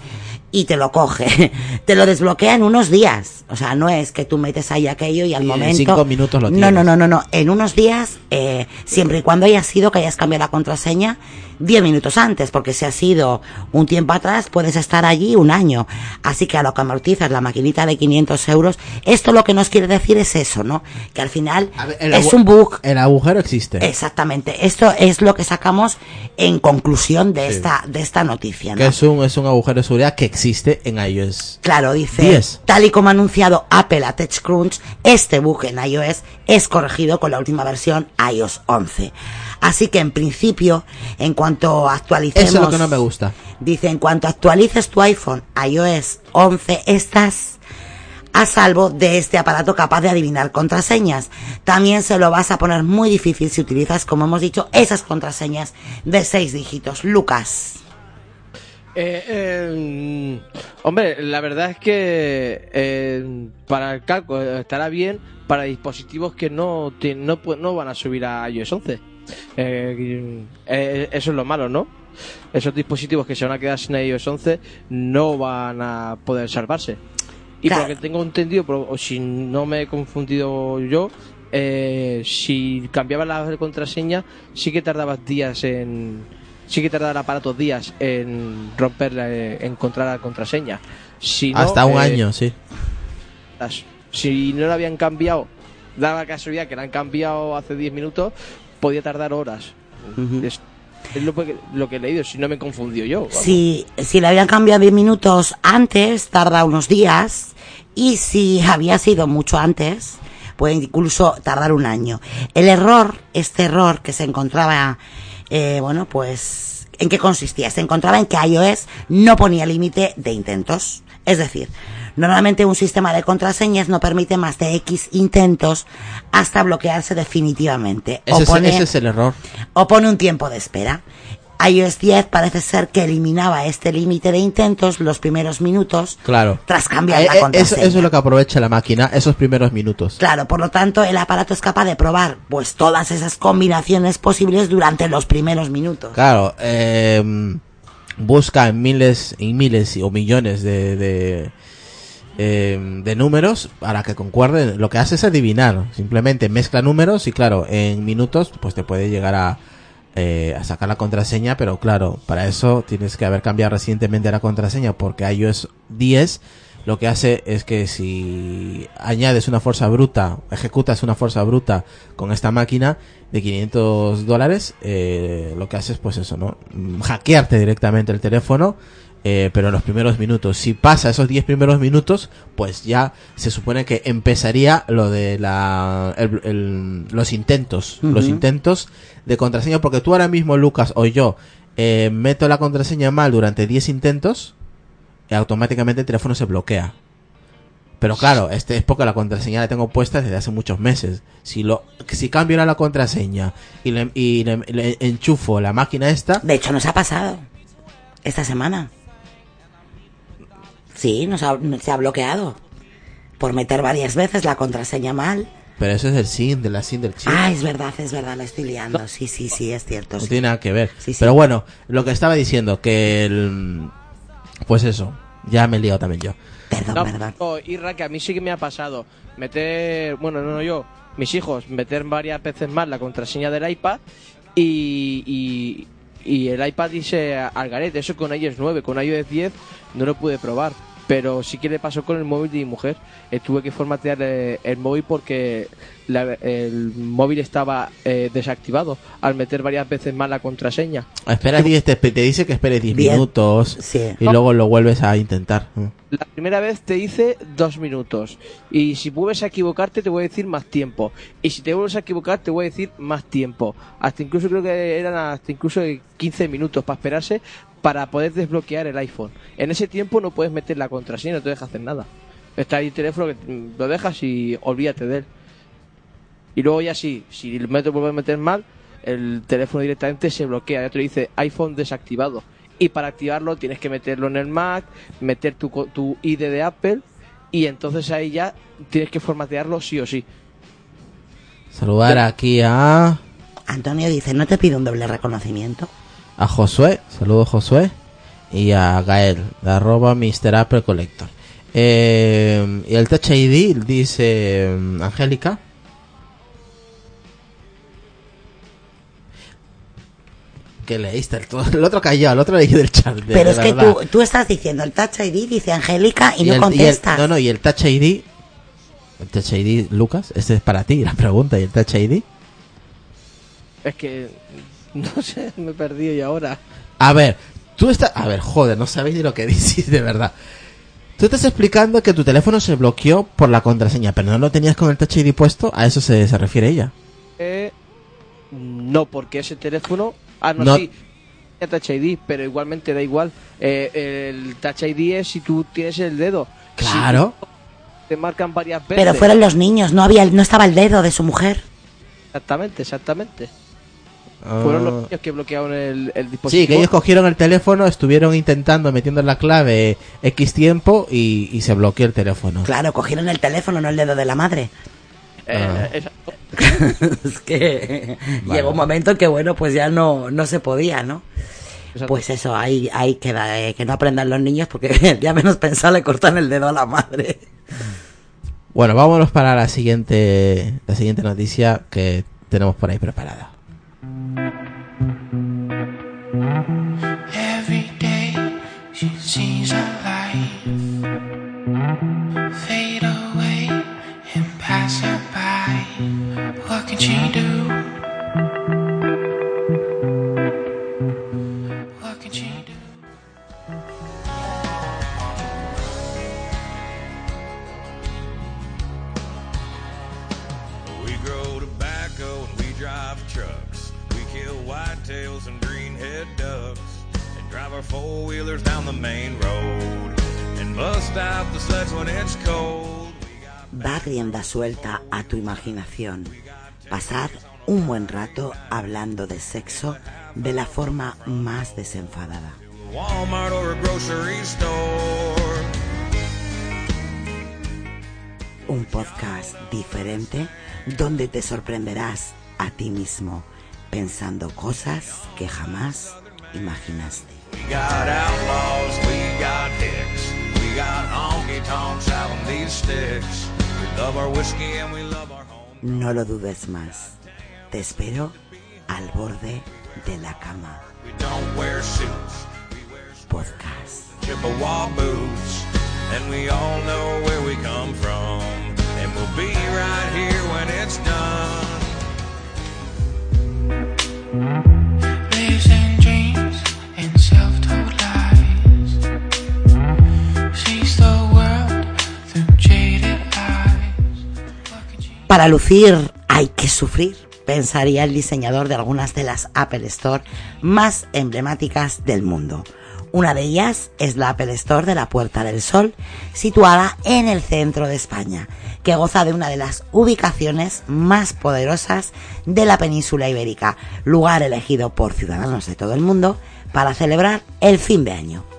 S1: y te lo coge. Te lo desbloquea en unos días. O sea, no es que tú metes ahí aquello y al
S4: Y en
S1: momento...
S4: cinco minutos lo
S1: No,
S4: tienes.
S1: no, no, no, no. En unos días, eh, siempre y cuando haya sido que hayas cambiado la contraseña 10 minutos antes, porque si ha sido un tiempo atrás, puedes estar allí un año. Así que a lo que amortizas la maquinita de 500 euros, esto lo que nos quiere decir es eso, ¿no? Que al final
S4: ver,
S1: es un bug.
S4: El agujero existe.
S1: Exactamente. Esto es lo que sacamos en conclusión de
S4: Sí.
S1: esta, de esta noticia, ¿no?
S4: Que es un, es un agujero de seguridad que existe en iOS.
S1: Claro, dice,
S4: 10.
S1: tal y como ha anunciado Apple a TechCrunch, este bug en iOS es corregido con la última versión iOS 11. Así que en principio, en cuanto actualicemos...
S4: Eso es lo que no me gusta.
S1: Dice, en cuanto actualices tu iPhone iOS 11, estás a salvo de este aparato capaz de adivinar contraseñas. También se lo vas a poner muy difícil si utilizas, como hemos dicho, esas contraseñas de seis dígitos. Lucas.
S2: Eh, eh, hombre, la verdad es que eh, para el cálculo estará bien para dispositivos que no, no, no van a subir a iOS 11. Eh, eh, eso es lo malo, ¿no? Esos dispositivos que se van a quedar sin iOS 11 no van a poder salvarse. Y
S1: Claro.
S2: por lo que tengo entendido, o si no me he confundido yo, eh, si cambiabas la contraseña, sí que tardabas días en. Sí que tardaba el aparato días en romper, la- eh, encontrar la contraseña. Si no,
S4: Hasta un
S2: eh,
S4: año, sí.
S2: Si no la habían cambiado, daba casualidad que la han cambiado hace 10 minutos, podía tardar horas. Es, es lo, que, lo que he leído, si no me he confundido yo. vamos.
S1: Si, si le habían cambiado 10 minutos antes, tarda unos días. Y si había sido mucho antes, puede incluso tardar un año. El error, este error que se encontraba, eh, bueno, pues, ¿en qué consistía? Se encontraba en que iOS no ponía límite de intentos. Es decir, normalmente un sistema de contraseñas no permite más de X intentos hasta bloquearse definitivamente.
S4: Ese, es,
S1: pone-
S4: ese es el error.
S1: o pone un tiempo de espera. iOS 10 parece ser que eliminaba este límite de intentos los primeros minutos
S4: Claro.
S1: tras cambiar
S4: Eh,
S1: la
S4: eh, eso,
S1: contraseña.
S4: eso es lo que aprovecha la máquina, esos primeros minutos.
S1: Claro, por lo tanto, el aparato es capaz de probar pues todas esas combinaciones posibles durante los primeros minutos.
S4: Claro, eh, busca en miles y miles o millones de, de, eh, de números para que concuerden. Lo que hace es adivinar. Simplemente mezcla números y claro, en minutos pues te puede llegar a, eh, a sacar la contraseña, pero claro, para eso tienes que haber cambiado recientemente la contraseña porque iOS 10 lo que hace es que si añades una fuerza bruta, ejecutas una fuerza bruta con esta máquina de 500 dólares, eh, lo que haces pues eso, ¿no? Mm, Hackearte directamente el teléfono eh, pero en los primeros minutos. Si pasa esos 10 primeros minutos, pues ya se supone que empezaría lo de la, el- el- los intentos, los intentos de contraseña, porque tú ahora mismo, Lucas, o yo, eh, meto la contraseña mal durante 10 intentos, y automáticamente el teléfono se bloquea. Pero claro, este es porque la contraseña la tengo puesta desde hace muchos meses. Si lo, si cambio ahora la contraseña y le, y le- le enchufo la máquina esta,
S1: De hecho, nos ha pasado esta semana. Sí, nos ha, se ha bloqueado por meter varias veces la contraseña mal.
S4: pero eso es el SIN, de la SIN del chip.
S1: Ah, es verdad, es verdad, la estoy liando. Sí, sí, sí, es cierto.
S4: No
S1: sí.
S4: tiene nada que ver.
S1: Sí, sí.
S4: Pero bueno, lo que estaba diciendo, que el... Pues eso, ya me he liado también yo.
S1: Perdón,
S2: No,
S1: perdón.
S2: no, Irra, que a mí sí que me ha pasado. Meter, bueno, no, no yo, mis hijos, meter varias veces más la contraseña del iPad y, y, y el iPad dice al garete. Eso con iOS 9, con iOS 10 no lo pude probar. Pero sí que le pasó con el móvil de mi mujer. Eh, tuve que formatear eh, el móvil porque la- el móvil estaba eh, desactivado al meter varias veces más la contraseña.
S4: Espera, diez- te, te dice que esperes 10
S1: Bien.
S4: minutos
S1: Sí.
S4: y luego lo vuelves a intentar. Mm.
S2: La primera vez te dice dos minutos. Y si vuelves a equivocarte, te voy a decir más tiempo. Y si te vuelves a equivocar, te voy a decir más tiempo. Hasta incluso creo que eran hasta incluso 15 minutos para esperarse para poder desbloquear el iPhone. En ese tiempo no puedes meter la contraseña, no te deja hacer nada. Está ahí el teléfono que mm, lo dejas y olvídate de él. Y luego ya sí, si el metro vuelve a meter mal, el teléfono directamente se bloquea. Ya te dice iPhone desactivado. Y para activarlo tienes que meterlo en el Mac, meter tu, co- tu ID de Apple y entonces ahí ya tienes que formatearlo sí o sí.
S4: Saludar aquí a,
S1: Antonio dice, ¿no te pido un doble reconocimiento?
S4: A Josué, saludos Josué, y a Gael, de arroba Mr. Apple Collector. Eh, y el Touch ID dice mm, Angélica. Que leíste, el, todo- el otro callado, el otro leí del chat. de-
S1: Pero es que tú, tú estás diciendo el Touch ID, dice Angélica, y, no
S4: el-
S1: contestas.
S4: no, no, y el Touch ID. El Touch ID, Lucas, este es para ti la pregunta. ¿Y el Touch ID?
S2: Es que no sé, me he perdido y ahora.
S4: A ver, tú estás. A ver, joder, no sabéis ni lo que decís de verdad. Tú estás explicando que tu teléfono se bloqueó por la contraseña, pero no lo tenías con el Touch ID puesto. A eso se, se refiere ella.
S2: Eh, no, porque ese teléfono. Ah, no,
S4: No.
S2: sí. Touch ID, pero igualmente da igual. Eh, el Touch ID es si tú tienes el dedo.
S4: Claro.
S2: Si te marcan varias veces.
S1: Pero fueron los niños, no había, no estaba el dedo de su mujer.
S2: Exactamente, exactamente.
S4: Ah.
S2: Fueron los niños que bloquearon el, el dispositivo.
S4: Sí, que ellos cogieron el teléfono, estuvieron intentando metiendo la clave X tiempo y, y se bloqueó el teléfono.
S1: Claro, cogieron el teléfono, no el dedo de la madre.
S2: Eh,
S4: Ah.
S2: exacto.
S1: es que
S4: Vale.
S1: llegó un momento en que, bueno, pues ya no, no se podía, ¿no?
S2: Exacto.
S1: Pues eso, ahí, ahí queda, eh, que no aprendan los niños porque el día menos pensado le cortan el dedo a la madre.
S4: Bueno, vámonos para la siguiente, la siguiente noticia que tenemos por ahí preparada.
S5: What can she do? What can she do?
S6: We grow tobacco and we drive trucks. We kill whitetails and greenhead ducks. And drive our four wheelers down the main road. And bust out the sleds when it's cold. We got
S1: Da suelta a tu imaginación. Pasar un buen rato hablando de sexo de la forma más desenfadada. Un podcast diferente donde te sorprenderás a ti mismo pensando cosas que jamás imaginaste. No lo dudes más. Te espero al borde de la cama.
S6: We don't wear suits. We wear
S1: Podcast.
S6: Chippewa boots, and we all know where we come from, and we'll be right here when it's done.
S1: Para lucir hay que sufrir, pensaría el diseñador de algunas de las Apple Store más emblemáticas del mundo. Una de ellas es la Apple Store de la Puerta del Sol, situada en el centro de España, que goza de una de las ubicaciones más poderosas de la península ibérica, lugar elegido por ciudadanos de todo el mundo para celebrar el fin de año.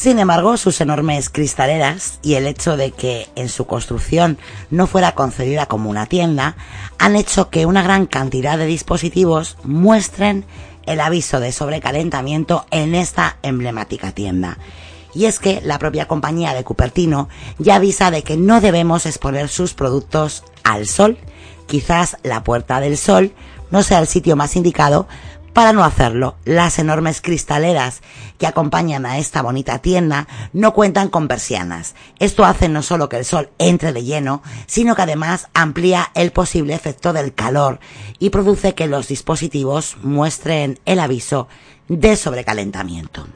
S1: Sin embargo, sus enormes cristaleras y el hecho de que en su construcción no fuera concedida como una tienda han hecho que una gran cantidad de dispositivos muestren el aviso de sobrecalentamiento en esta emblemática tienda. Y es que la propia compañía de Cupertino ya avisa de que no debemos exponer sus productos al sol. Quizás la Puerta del Sol no sea el sitio más indicado para no hacerlo, las enormes cristaleras que acompañan a esta bonita tienda no cuentan con persianas. Esto hace no solo que el sol entre de lleno, sino que además amplía el posible efecto del calor y produce que los dispositivos muestren el aviso de sobrecalentamiento.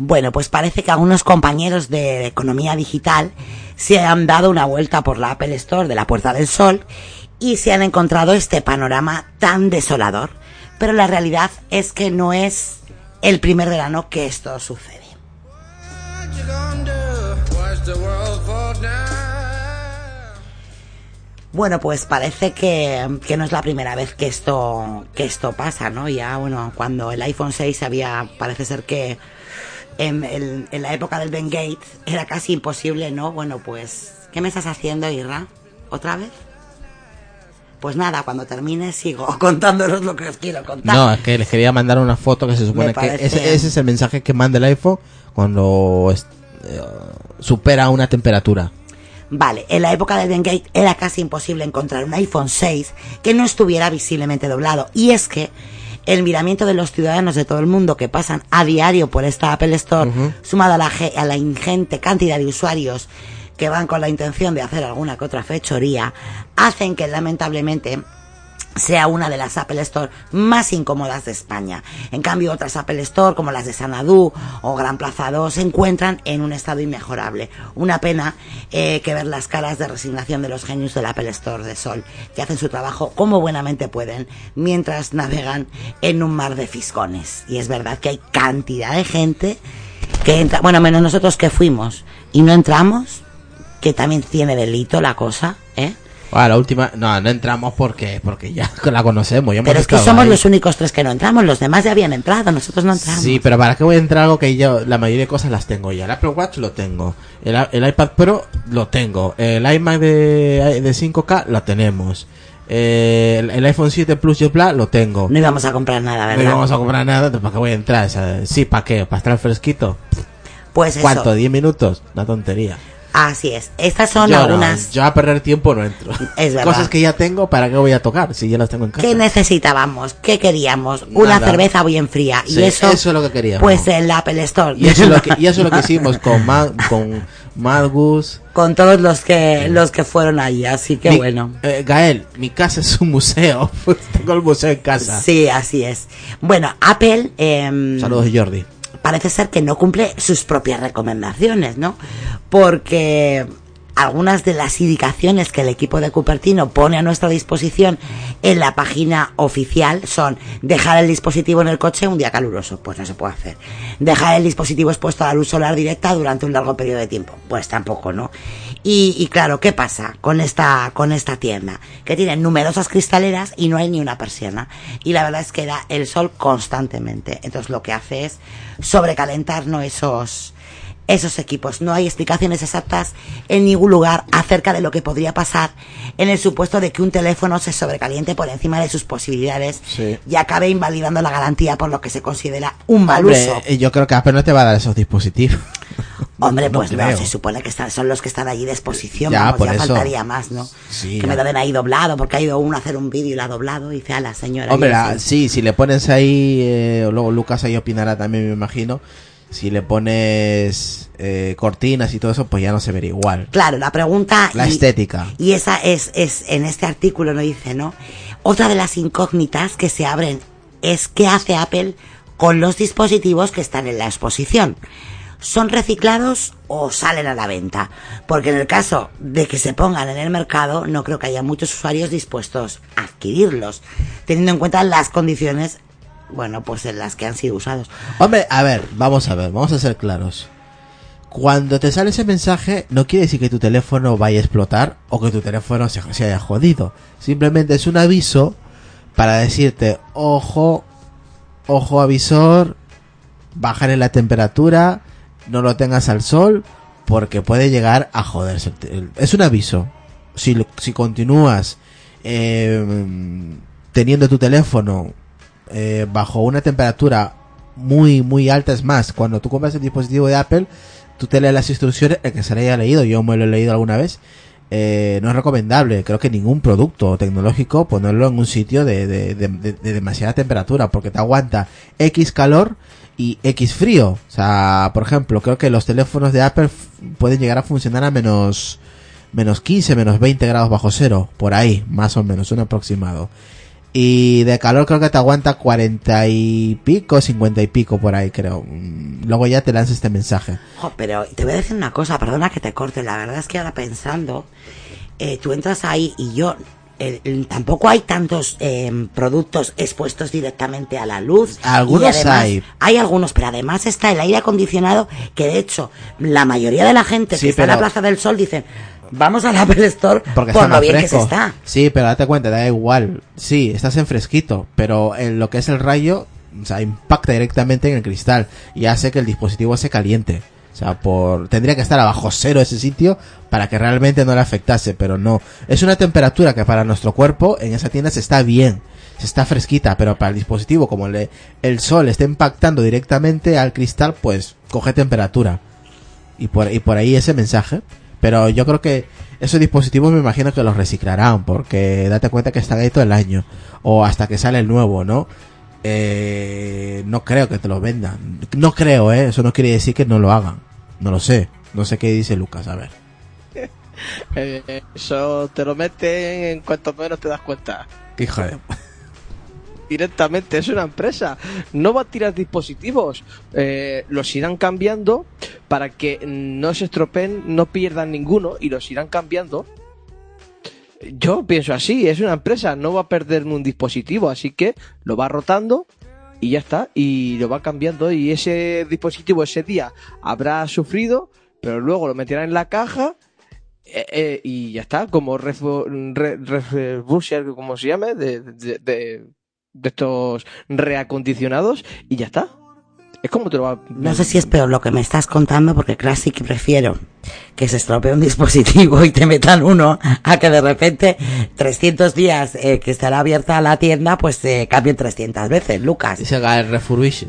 S1: Bueno, pues parece que algunos compañeros de economía digital se han dado una vuelta por la Apple Store de la Puerta del Sol y se han encontrado este panorama tan desolador. Pero la realidad es que no es el primer verano que esto sucede. Bueno, pues parece que, que no es la primera vez que esto, que esto pasa, ¿no? Ya, bueno, cuando el iPhone 6 había, parece ser que en, el- en la época del Ben Gates era casi imposible, ¿no? Bueno, pues, ¿qué me estás haciendo, Irra? ¿Otra vez? Pues nada, cuando termine sigo contándonos lo que os quiero contar.
S4: No, es que les quería mandar una foto que se supone que ese, ese es el mensaje que manda el iPhone cuando eh, supera una temperatura.
S1: Vale, en la época del Ben Gate era casi imposible encontrar un iPhone 6 que no estuviera visiblemente doblado. Y es que el miramiento de los ciudadanos de todo el mundo que pasan a diario por esta Apple Store, sumado a la, a la ingente cantidad de usuarios que van con la intención de hacer alguna que otra fechoría, hacen que lamentablemente sea una de las Apple Store más incómodas de España. En cambio, otras Apple Store, como las de Sanadú o Gran Plaza 2, se encuentran en un estado inmejorable. Una pena eh, que ver las caras de resignación de los genios del Apple Store de Sol, que hacen su trabajo como buenamente pueden, mientras navegan en un mar de fiscones. Y es verdad que hay cantidad de gente que entra, bueno, menos nosotros que fuimos y no entramos, que también tiene delito la cosa, ¿eh?
S4: Ah, la última, no, no entramos porque porque ya la conocemos. ya hemos
S1: Pero es que somos
S4: ahí.
S1: los únicos tres que no entramos, los demás ya habían entrado, nosotros no entramos.
S4: Sí, pero ¿para qué voy a entrar algo que yo, la mayoría de cosas las tengo ya? El Apple Watch lo tengo, el, el iPad Pro lo tengo, el iMac de, de 5K lo tenemos, eh, el, el iPhone 7 Plus y Plus lo tengo.
S1: No íbamos a comprar nada,
S4: No
S1: ¿verdad?
S4: íbamos a comprar nada, ¿para qué voy a entrar? O sea, sí, ¿para qué? ¿Para estar fresquito?
S1: Pues eso.
S4: ¿Cuánto? ¿10 minutos? Una tontería.
S1: Así es. Estas son
S4: yo, no,
S1: algunas
S4: yo a perder tiempo no entro.
S1: Es verdad.
S4: Cosas que ya tengo, ¿para qué voy a tocar? Si ya las tengo en casa.
S1: que necesitábamos, que queríamos, una
S4: Nada.
S1: cerveza bien fría.
S4: Sí,
S1: y eso,
S4: eso es lo que queríamos.
S1: Pues el Apple Store.
S4: Y eso es lo que, y eso es lo que hicimos con, Ma- con Madgus.
S1: Con todos los que, los que fueron allí, así que
S4: Mi-
S1: bueno.
S4: eh, Gael, mi casa es un museo. Tengo el museo en casa.
S1: Sí, así es. Bueno, Apple, em,
S4: Saludos, Jordi.
S1: Parece ser que no cumple sus propias recomendaciones, ¿no? Porque algunas de las indicaciones que el equipo de Cupertino pone a nuestra disposición en la página oficial son dejar el dispositivo en el coche un día caluroso, pues no se puede hacer. Dejar el dispositivo expuesto a la luz solar directa durante un largo periodo de tiempo, pues tampoco, ¿no? Y, y claro, ¿qué pasa con esta, con esta tienda? Que tiene numerosas cristaleras y no hay ni una persiana. Y la verdad es que da el sol constantemente. Entonces lo que hace es sobrecalentar ¿no? esos, esos equipos. No hay explicaciones exactas en ningún lugar acerca de lo que podría pasar en el supuesto de que un teléfono se sobrecaliente por encima de sus posibilidades
S4: Sí.
S1: y acabe invalidando la garantía por lo que se considera un mal
S4: Hombre,
S1: uso.
S4: eh, yo creo que Apple no te va a dar esos dispositivos.
S1: Hombre, pues no, se supone que están, son los que están allí de exposición,
S4: Ya,
S1: vamos,
S4: por
S1: ya
S4: eso.
S1: faltaría más, ¿no?
S4: Sí,
S1: que
S4: ya.
S1: me lo den ahí doblado, porque ha ido uno a hacer un vídeo y lo ha doblado y dice a la señora.
S4: Hombre, la-
S1: así.
S4: sí, si le pones ahí, eh, luego Lucas ahí opinará también, me imagino. Si le pones eh, cortinas y todo eso, pues ya no se vería igual.
S1: Claro, la pregunta...
S4: La
S1: y-
S4: estética.
S1: Y esa es, es, en este artículo no dice, ¿no? Otra de las incógnitas que se abren es qué hace Apple con los dispositivos que están en la exposición. ¿Son reciclados o salen a la venta? Porque en el caso de que se pongan en el mercado, no creo que haya muchos usuarios dispuestos a adquirirlos, teniendo en cuenta las condiciones, bueno, pues en las que han sido usados.
S4: Hombre, a ver, vamos a ver, vamos a ser claros. Cuando te sale ese mensaje, no quiere decir que tu teléfono vaya a explotar o que tu teléfono se, haya jodido. Simplemente es un aviso para decirte, ojo, ojo avisor, bajar en la temperatura, no lo tengas al sol, porque puede llegar a joderse. Es un aviso. Si, si continúas eh, teniendo tu teléfono eh, bajo una temperatura muy, muy alta, es más, cuando tú compras el dispositivo de Apple, tú te lees las instrucciones, el que se le haya leído, yo me lo he leído alguna vez, eh, no es recomendable, creo que ningún producto tecnológico ponerlo en un sitio de, de, de- de- de demasiada temperatura, porque te aguanta X calor y X frío. O sea, por ejemplo, creo que los teléfonos de Apple pueden llegar a funcionar a menos, menos 15, menos 20 grados bajo cero, por ahí, más o menos, un aproximado. Y de calor creo que te aguanta 40 y pico, 50 y pico por ahí, creo. Mm, Luego ya te lanza este mensaje.
S1: Pero te voy a decir una cosa, perdona que te corte, la verdad es que ahora pensando, eh, tú entras ahí y yo, tampoco hay tantos eh, productos expuestos directamente a la luz.
S4: Algunos
S1: además-
S4: hay.
S1: Hay algunos, pero además está el aire acondicionado que de hecho la mayoría de la gente
S4: Sí,
S1: que está en la
S4: pero-
S1: Plaza del Sol dicen, vamos al Apple Store
S4: Porque
S1: por lo bien que se está.
S4: Sí, pero date cuenta, da igual. Sí, estás en fresquito, pero en lo que es el rayo, o sea, impacta directamente en el cristal y hace que el dispositivo se caliente. O sea, por tendría que estar abajo cero ese sitio para que realmente no le afectase, pero no. Es una temperatura que para nuestro cuerpo en esa tienda se está bien, se está fresquita, pero para el dispositivo como le, el sol está impactando directamente al cristal, pues coge temperatura y por, y por ahí ese mensaje. Pero yo creo que esos dispositivos me imagino que los reciclarán, porque date cuenta que están ahí todo el año, o hasta que sale el nuevo, ¿no? Eh, no creo que te lo vendan. No creo, ¿eh? Eso no quiere decir que no lo hagan. No lo sé. No sé qué dice Lucas, a ver.
S2: Eh, eso te lo meten en cuanto menos te das cuenta.
S4: Qué hijo de...
S2: Directamente, es una empresa. No va a tirar dispositivos. Eh, los irán cambiando para que no se estropeen, no pierdan ninguno y los irán cambiando. Yo pienso así, es una empresa, no va a perder un dispositivo, así que lo va rotando y ya está, y lo va cambiando y ese dispositivo ese día habrá sufrido, pero luego lo meterá en la caja eh, eh, y ya está, como refo- re- re- Busher, como se llame, de- de estos reacondicionados y ya está. Es como te lo va
S1: No sé si es peor lo que me estás contando, porque que prefiero que se estropee un dispositivo y te metan uno a que de repente 300 días eh, que estará abierta la tienda, pues se cambien 300 veces, Lucas.
S4: Dice Gael Refurbished.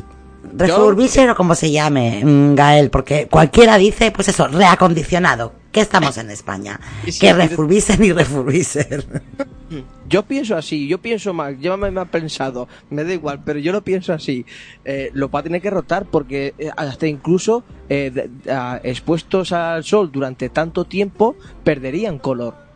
S1: Refurbisher o como se llame, mm, Gael, porque cualquiera dice, pues eso, reacondicionado. Que estamos en España.
S2: Sí,
S1: Que refurbisen y refurbisher.
S2: Yo pienso así, yo pienso mal, llévame mal pensado, me da igual, pero yo lo pienso así. Eh, lo va a tener que rotar porque eh, hasta incluso eh, expuestos al sol durante tanto tiempo perderían color.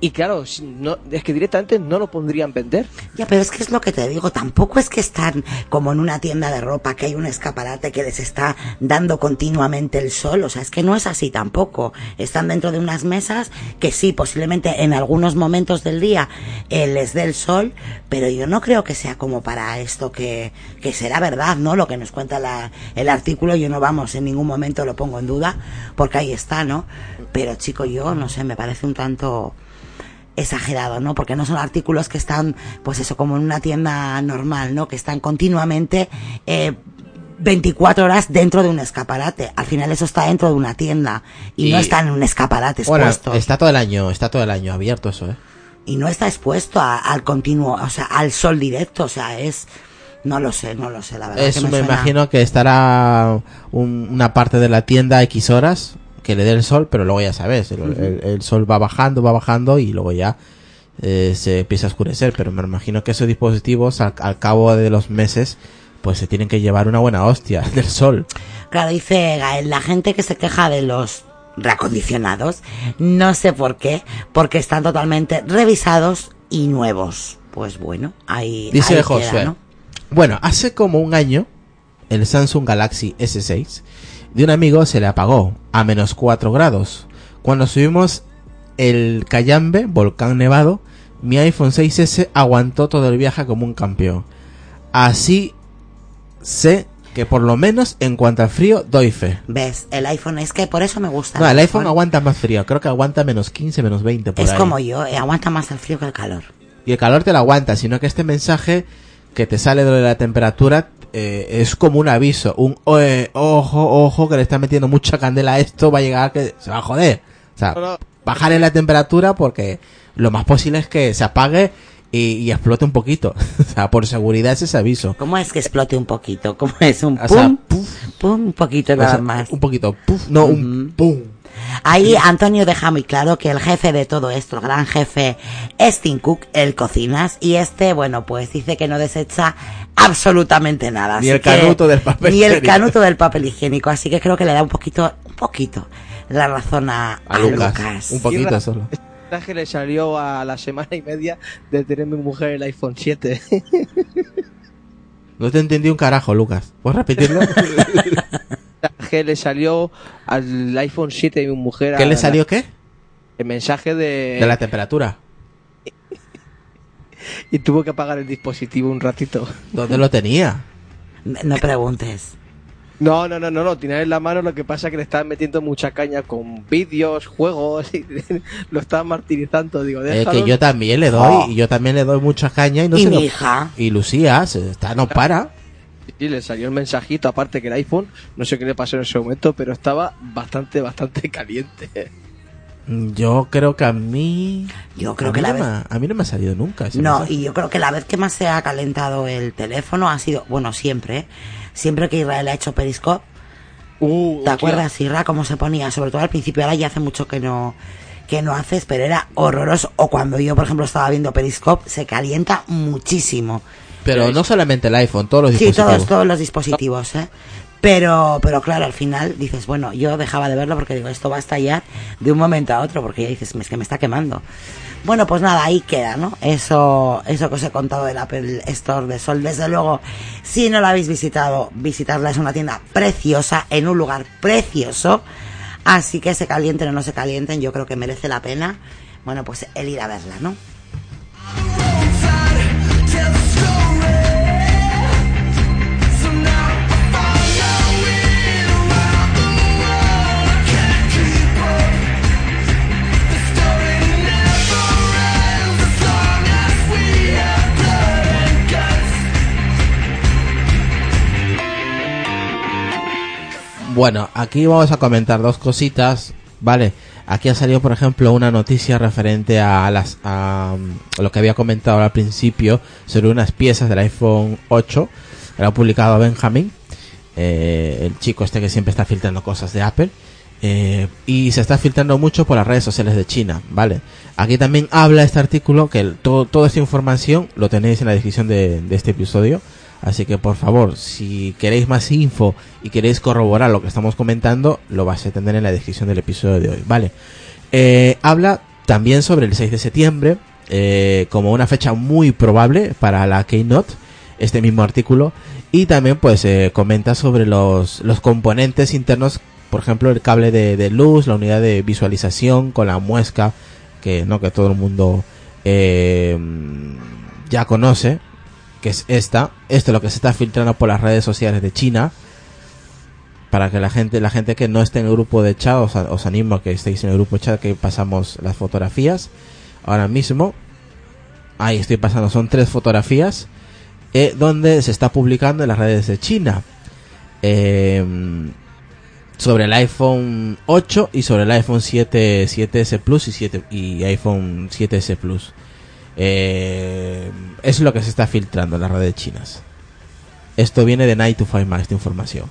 S2: Y claro, no, es que directamente no lo pondrían vender.
S1: Ya, pero es que es lo que te digo, tampoco es que están como en una tienda de ropa que hay un escaparate que les está dando continuamente el sol, o sea, es que no es así tampoco. Están dentro de unas mesas que sí, posiblemente en algunos momentos del día eh, les dé el sol, pero yo no creo que sea como para esto que, que será verdad, ¿no? Lo que nos cuenta la- el artículo, yo no vamos, en ningún momento lo pongo en duda, porque ahí está, ¿no? Pero chico, yo no sé, me parece un tanto exagerado, ¿no? Porque no son artículos que están, pues eso, como en una tienda normal, ¿no? Que están continuamente eh, 24 horas dentro de un escaparate. Al final eso está dentro de una tienda y,
S4: Y-
S1: no está en un escaparate
S4: Bueno,
S1: expuesto.
S4: está todo el año, está todo el año abierto eso, ¿eh?
S1: Y no está expuesto a- al continuo, o sea, al sol directo, o sea, es... No lo sé, no lo sé, la verdad.
S4: Eso
S1: que
S4: me,
S1: suena-
S4: imagino que estará un- una parte de la tienda X horas que le dé el sol, pero luego ya sabes, el, el- el sol va bajando, va bajando y luego ya eh, se empieza a oscurecer. Pero me imagino que esos dispositivos al, al cabo de los meses pues se tienen que llevar una buena hostia del sol.
S1: Claro, dice Gael, la gente que se queja de los reacondicionados, no sé por qué, porque están totalmente revisados y nuevos. pues bueno, ahí.
S4: Dice
S1: ahí
S4: Josué.
S1: queda, ¿no?
S4: Bueno, hace como un año, el Samsung Galaxy S6 de un amigo se le apagó a menos 4 grados. Cuando subimos el Cayambe, volcán nevado, mi iPhone 6S aguantó todo el viaje como un campeón. Así sé que por lo menos en cuanto al frío doy fe.
S1: ¿Ves? El iPhone es que por eso me gusta.
S4: No, el iPhone aguanta más frío, creo que aguanta menos 15, menos 20 por
S1: Es
S4: ahí.
S1: como yo, eh, aguanta más el frío que el calor.
S4: Y el calor te lo aguanta, sino que este mensaje que te sale de la temperatura eh, es como un aviso, un "Oe, ojo, ojo, que le está metiendo mucha candela a esto, va a llegar que se va a joder. O sea, bajarle la temperatura porque lo más posible es que se apague y, y explote un poquito. o sea, por seguridad es ese aviso.
S1: ¿Cómo es que explote un poquito? ¿Cómo es un
S4: O sea,
S1: pum? pum, un poquito
S4: O
S1: nada
S4: sea,
S1: más.
S4: Un poquito, puf, no, un pum.
S1: Ahí Antonio deja muy claro que el jefe de todo esto, el gran jefe, es Tim Cook, el cocinas, y este, bueno, pues dice que no desecha absolutamente nada.
S4: Ni
S1: así
S4: el
S1: que-
S4: canuto del papel
S1: Ni el
S4: higiénico.
S1: canuto del papel higiénico, así que creo que le da un poquito, un poquito, la razón a,
S4: A
S1: a
S4: Lucas.
S1: Lucas.
S4: Un poquito solo.
S2: Este mensaje le salió a la semana y media de tener mi mujer el iPhone 7.
S4: No te entendí un carajo, Lucas. ¿Puedes repetirlo?
S2: que le salió al iPhone 7 de mi mujer.
S4: ¿Qué le
S2: la-
S4: salió qué?
S2: El mensaje de...
S4: De la temperatura.
S2: Y tuvo que apagar el dispositivo un ratito.
S4: ¿Dónde lo tenía?
S1: No preguntes.
S2: No, no, no, no, lo tenía en la mano, lo que pasa es que le estaban metiendo mucha caña con vídeos, juegos, y lo estaban martirizando, digo,
S4: Eh,
S2: déjalo.
S4: que yo también le doy,
S1: Oh.
S4: y yo también le doy mucha caña y no
S1: y
S4: se
S1: mi
S4: lo-
S1: hija,
S4: Y Lucía, se está, no para.
S2: Y le salió el mensajito, aparte que el iPhone, no sé qué le pasó en ese momento, pero estaba bastante, bastante caliente.
S4: Yo creo que a mí.
S1: yo creo
S4: a
S1: que
S4: mí
S1: la
S4: no
S1: vez...
S4: me ha- A mí no me ha salido nunca. ese
S1: No,
S4: mensaje.
S1: y yo creo que la vez que más se ha calentado el teléfono ha sido, bueno, siempre, ¿eh? siempre que Israel ha hecho Periscope,
S2: Uh,
S1: ¿Te acuerdas, Irra, cómo se ponía? Sobre todo al principio, ahora ya hace mucho que no que no haces, pero era horroroso. O cuando yo, por ejemplo, estaba viendo Periscope, se calienta muchísimo.
S4: Pero no solamente el iPhone, todos los
S1: Sí,
S4: dispositivos.
S1: todos, todos los dispositivos, ¿eh? Pero, pero claro, al final dices, bueno, yo dejaba de verlo porque digo, esto va a estallar de un momento a otro, porque ya dices, es que me está quemando. Bueno, pues nada, ahí queda, ¿no? Eso, eso que os he contado del Apple Store de Sol. Desde luego, si no la habéis visitado, visitarla es una tienda preciosa, en un lugar precioso. Así que se calienten o no se calienten, yo creo que merece la pena, bueno, pues el ir a verla, ¿no?
S4: Bueno, aquí vamos a comentar dos cositas, ¿vale? Aquí ha salido, por ejemplo, una noticia referente a, las, a, um, lo que había comentado al principio sobre unas piezas del iPhone 8. Lo ha publicado Benjamin, eh, el chico este que siempre está filtrando cosas de Apple. eh, y se está filtrando mucho por las redes sociales de China, ¿vale? Aquí también habla este artículo, que todo, toda esta información lo tenéis en la descripción de, de este episodio. Así que por favor, si queréis más info y queréis corroborar lo que estamos comentando, lo vais a tener en la descripción del episodio de hoy, ¿vale? Eh, habla también sobre el 6 de septiembre, eh, como una fecha muy probable para la Keynote, este mismo artículo, y también pues eh, comenta sobre los, los componentes internos, por ejemplo el cable de, de luz, la unidad de visualización con la muesca, que no que todo el mundo ya conoce, que es esta. Esto es lo que se está filtrando por las redes sociales de China. Para que la gente, la gente que no esté en el grupo de chat, os, os animo a que estéis en el grupo de chat que pasamos las fotografías. Ahora mismo. Ahí estoy pasando, son tres fotografías. eh, donde se está publicando en las redes de China. Eh, sobre el iPhone 8 y sobre el iPhone 7, 7S Plus y, 7, y iPhone 7S Plus. Eh, es lo que se está filtrando en las redes chinas. Esto viene de Night to Five Max, esta información.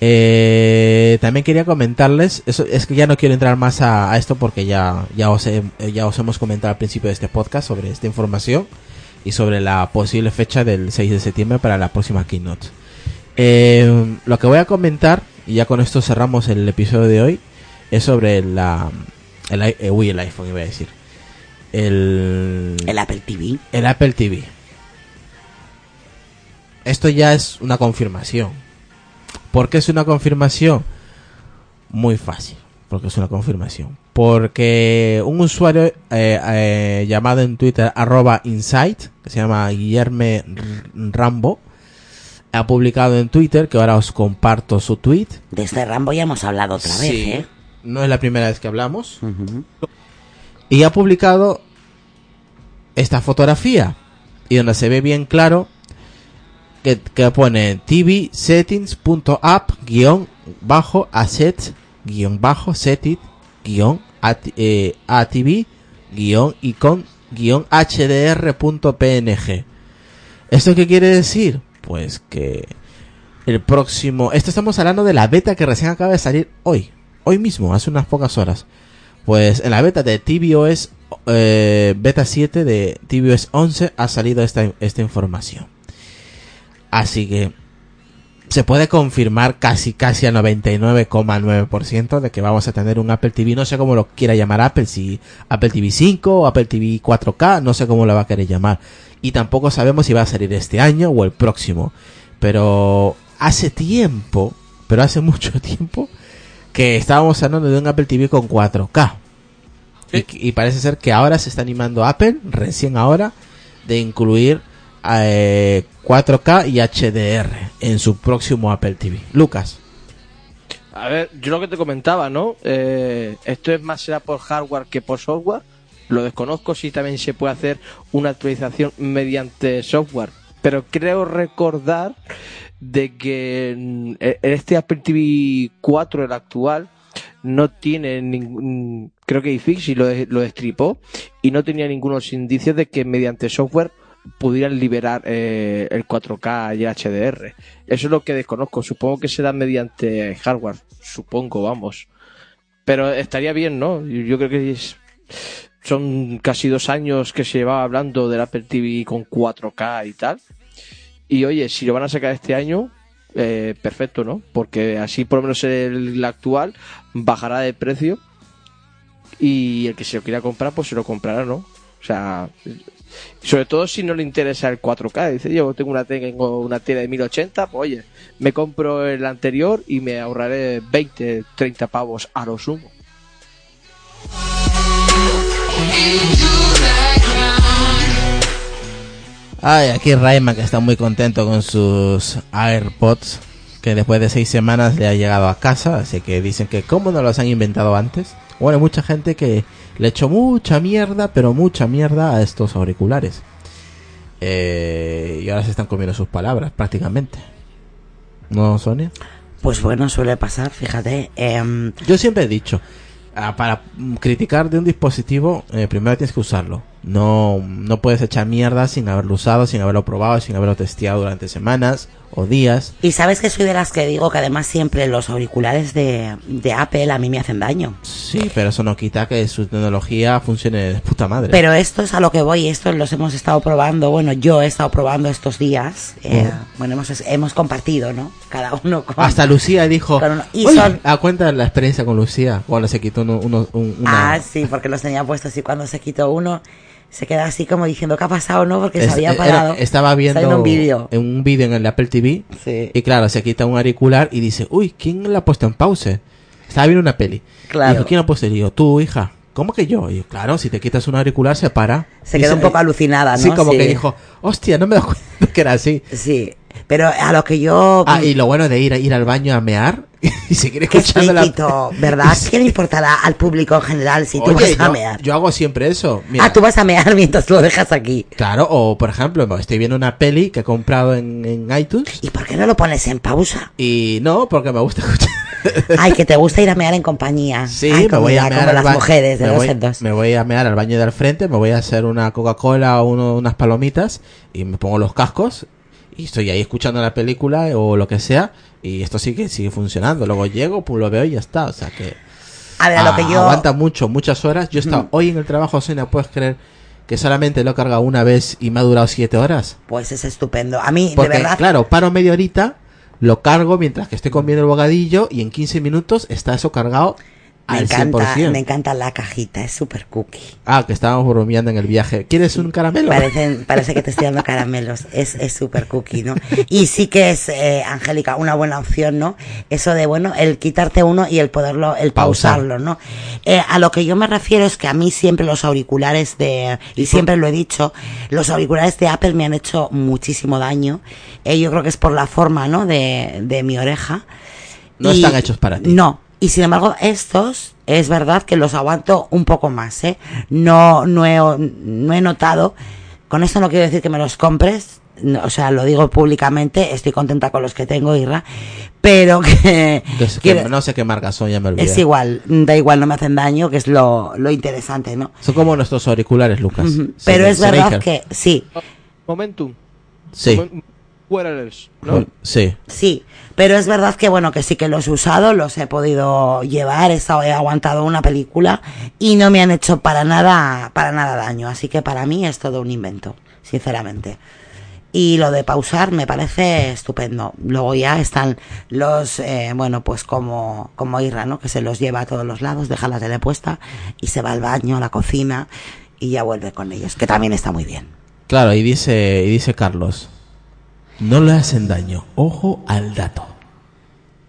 S4: Eh, también quería comentarles, eso es que ya no quiero entrar más a, esto porque ya, ya, os he- ya os hemos comentado al principio de este podcast sobre esta información y sobre la posible fecha del 6 de septiembre para la próxima keynote. Eh, lo que voy a comentar, y ya con esto cerramos el episodio de hoy, es sobre la, el, eh, uy, el iPhone iba a decir. El,
S1: El Apple TV.
S4: el Apple TV. Esto ya es una confirmación. ¿Por qué es una confirmación? Muy fácil. Porque es una confirmación. Porque un usuario eh, eh, llamado en Twitter arroba insight, que se llama Guillermo R- Rambo, ha publicado en Twitter, que ahora os comparto su tweet.
S1: De este Rambo ya hemos hablado otra vez, ¿eh?
S4: No es la primera vez que hablamos. Y ha publicado esta fotografía. Y donde se ve bien claro que, que pone TV settings.app guion bajo asset guion bajo setting guion at- atv guion icon guion hdr.png. ¿Esto qué quiere decir? Pues que el próximo... Esto estamos hablando de la beta que recién acaba de salir hoy. Hoy mismo, hace unas pocas horas. Pues en la beta de tvOS eh, beta 7 de tvOS 11 ha salido esta, esta información. Así que se puede confirmar casi casi a 99,9% de que vamos a tener un Apple TV, no sé cómo lo quiera llamar Apple, si Apple TV 5 o Apple TV 4K, no sé cómo lo va a querer llamar. Y tampoco sabemos si va a salir este año o el próximo. Pero hace tiempo, pero hace mucho tiempo, que estábamos hablando de un Apple TV con 4K. Y, y parece ser que ahora se está animando Apple, recién ahora, de incluir eh, 4K y HDR en su próximo Apple TV. Lucas.
S2: A ver, yo lo que te comentaba, ¿no? Eh, esto es más será por hardware que por software. Lo desconozco si también se puede hacer una actualización mediante software. Pero creo recordar de que en este Apple TV 4, el actual, no tiene ningún... Creo que iFixit lo, lo destripó y no tenía ningunos indicios de que mediante software pudieran liberar eh, el 4K y HDR. Eso es lo que desconozco. Supongo que será mediante hardware. Supongo, vamos. Pero estaría bien, ¿no? Yo creo que son casi dos años que se llevaba hablando del Apple TV con 4K y tal. Y oye, si lo van a sacar este año, eh, perfecto, ¿no? Porque así por lo menos el, actual bajará de precio y el que se lo quiera comprar, pues se lo comprará, ¿no? O sea, sobre todo si no le interesa el 4K. Dice, yo tengo una, tengo una tele de 1080, pues oye, me compro el anterior y me ahorraré 20, 30 pavos a lo sumo.
S4: Ay, aquí Rayman que está muy contento con sus AirPods que después de seis semanas le ha llegado a casa, así que dicen que cómo no los han inventado antes. Bueno, hay mucha gente que le echó mucha mierda, pero mucha mierda a estos auriculares. Eh, y ahora se están comiendo sus palabras prácticamente. ¿No, Sonia?
S1: Pues bueno, suele pasar, fíjate. em,
S4: Yo siempre he dicho, ah, para criticar de un dispositivo, eh, primero tienes que usarlo. No, no puedes echar mierda sin haberlo usado, sin haberlo probado, sin haberlo testeado durante semanas o días.
S1: y sabes que soy de las que digo que además siempre los auriculares de, de Apple a mí me hacen daño.
S4: Sí, pero eso no quita que su tecnología funcione de puta madre.
S1: Pero esto es a lo que voy, esto los hemos estado probando, bueno, yo he estado probando estos días, eh, bueno, hemos, hemos compartido, ¿no? Cada uno con...
S4: Hasta Lucía dijo,
S1: Con uno- y
S4: "Oye,
S1: son-
S4: a cuenta de la experiencia con Lucía, cuando se quitó uno, uno- un- una...
S1: Ah, sí, porque los tenía puestos y cuando se quitó uno, se queda así como diciendo, ¿qué ha pasado, no? Porque se había
S4: era-
S1: parado.
S4: estaba viendo
S1: un vídeo.
S4: en un vídeo en el Apple TV
S1: Sí.
S4: y claro, se quita un auricular y dice, uy, ¿quién le ha puesto en pause? Estaba viendo una peli.
S1: Claro.
S4: Dijo, ¿quién lo ha puesto? Y digo, tú, hija. ¿Cómo que yo? Y yo, claro, si te quitas un auricular se para.
S1: Se quedó un poco alucinada, ¿no?
S4: Sí, como
S1: Sí.
S4: que dijo, hostia, no me dado cuenta que era así.
S1: Sí, pero a lo que yo...
S4: Ah, y lo bueno de ir, a ir al baño a mear y seguir
S1: Qué
S4: escuchando la...
S1: ¿verdad? ¿Qué le importará al público en general si tú
S4: Oye,
S1: vas a mear?
S4: yo hago siempre eso. Mira,
S1: Ah, tú vas a mear mientras lo dejas aquí.
S4: Claro, o por ejemplo, estoy viendo una peli que he comprado en, en iTunes
S1: ¿Y por qué no lo pones en pausa?
S4: y no, porque me gusta escuchar.
S1: Ay, que te gusta ir a mear en compañía.
S4: Sí,
S1: Ay,
S4: me
S1: como
S4: voy a mear
S1: como las mujeres de
S4: me
S1: dos
S4: voy,
S1: en dos.
S4: Me voy a mear al baño del frente, me voy a hacer una Coca-Cola o uno- unas palomitas y me pongo los cascos y estoy ahí escuchando la película o lo que sea y esto sigue sigue funcionando. Luego llego, pues lo veo y ya está. O sea que
S1: A ver, a lo que
S4: ah,
S1: yo...
S4: aguanta mucho, muchas horas. Yo he estado
S1: Mm.
S4: hoy en el trabajo, Sonia, ¿puedes creer que solamente lo he cargado una vez y me ha durado siete horas?
S1: Pues es estupendo. A mí,
S4: Porque,
S1: de verdad,
S4: claro, paro media horita, lo cargo mientras que estoy comiendo el bocadillo y en 15 minutos está eso cargado
S1: Me
S4: Al
S1: encanta,
S4: 100%.
S1: me encanta la cajita, es súper cookie.
S4: Ah, que estábamos bromeando en el viaje. ¿Quieres un caramelo?
S1: Parecen, parece que te estoy dando caramelos. Es es súper cookie, ¿no? Y sí que es, eh, Angélica, una buena opción, ¿no? Eso de, bueno, el quitarte uno y el poderlo, el
S4: Pausar.
S1: pausarlo, ¿no? Eh, a lo que yo me refiero es que a mí siempre los auriculares de, y siempre lo he dicho, los auriculares de Apple me han hecho muchísimo daño. Eh, yo creo que es por la forma, ¿no? De, de mi oreja.
S4: No están hechos para ti.
S1: No. Y sin embargo, estos, es verdad que los aguanto un poco más, ¿eh? No, no he, no he notado, con esto no quiero decir que me los compres, no, o sea, lo digo públicamente, estoy contenta con los que tengo, Irra, pero que,
S4: Que es- que
S1: quiero-
S4: no sé qué marca son, ya me olvidé.
S1: es igual, da igual, no me hacen daño, que es lo, lo interesante, ¿no?
S4: Son como nuestros auriculares, Lucas.
S1: Pero es verdad que, sí,
S2: Momentum.
S4: Sí,
S2: Wireless, ¿no?
S4: sí.
S1: Sí, pero es verdad que bueno, que sí que los he usado, los he podido llevar, he, estado- he aguantado una película y no me han hecho para nada, para nada daño. Así que para mí es todo un invento, sinceramente. Y lo de pausar me parece estupendo. Luego ya están los, eh, bueno, pues como, como Irra, ¿no? Que se los lleva a todos los lados, deja la tele puesta y se va al baño, a la cocina y ya vuelve con ellos, que también está muy bien.
S4: Claro, y dice, y dice Carlos, no le hacen daño, ojo al dato.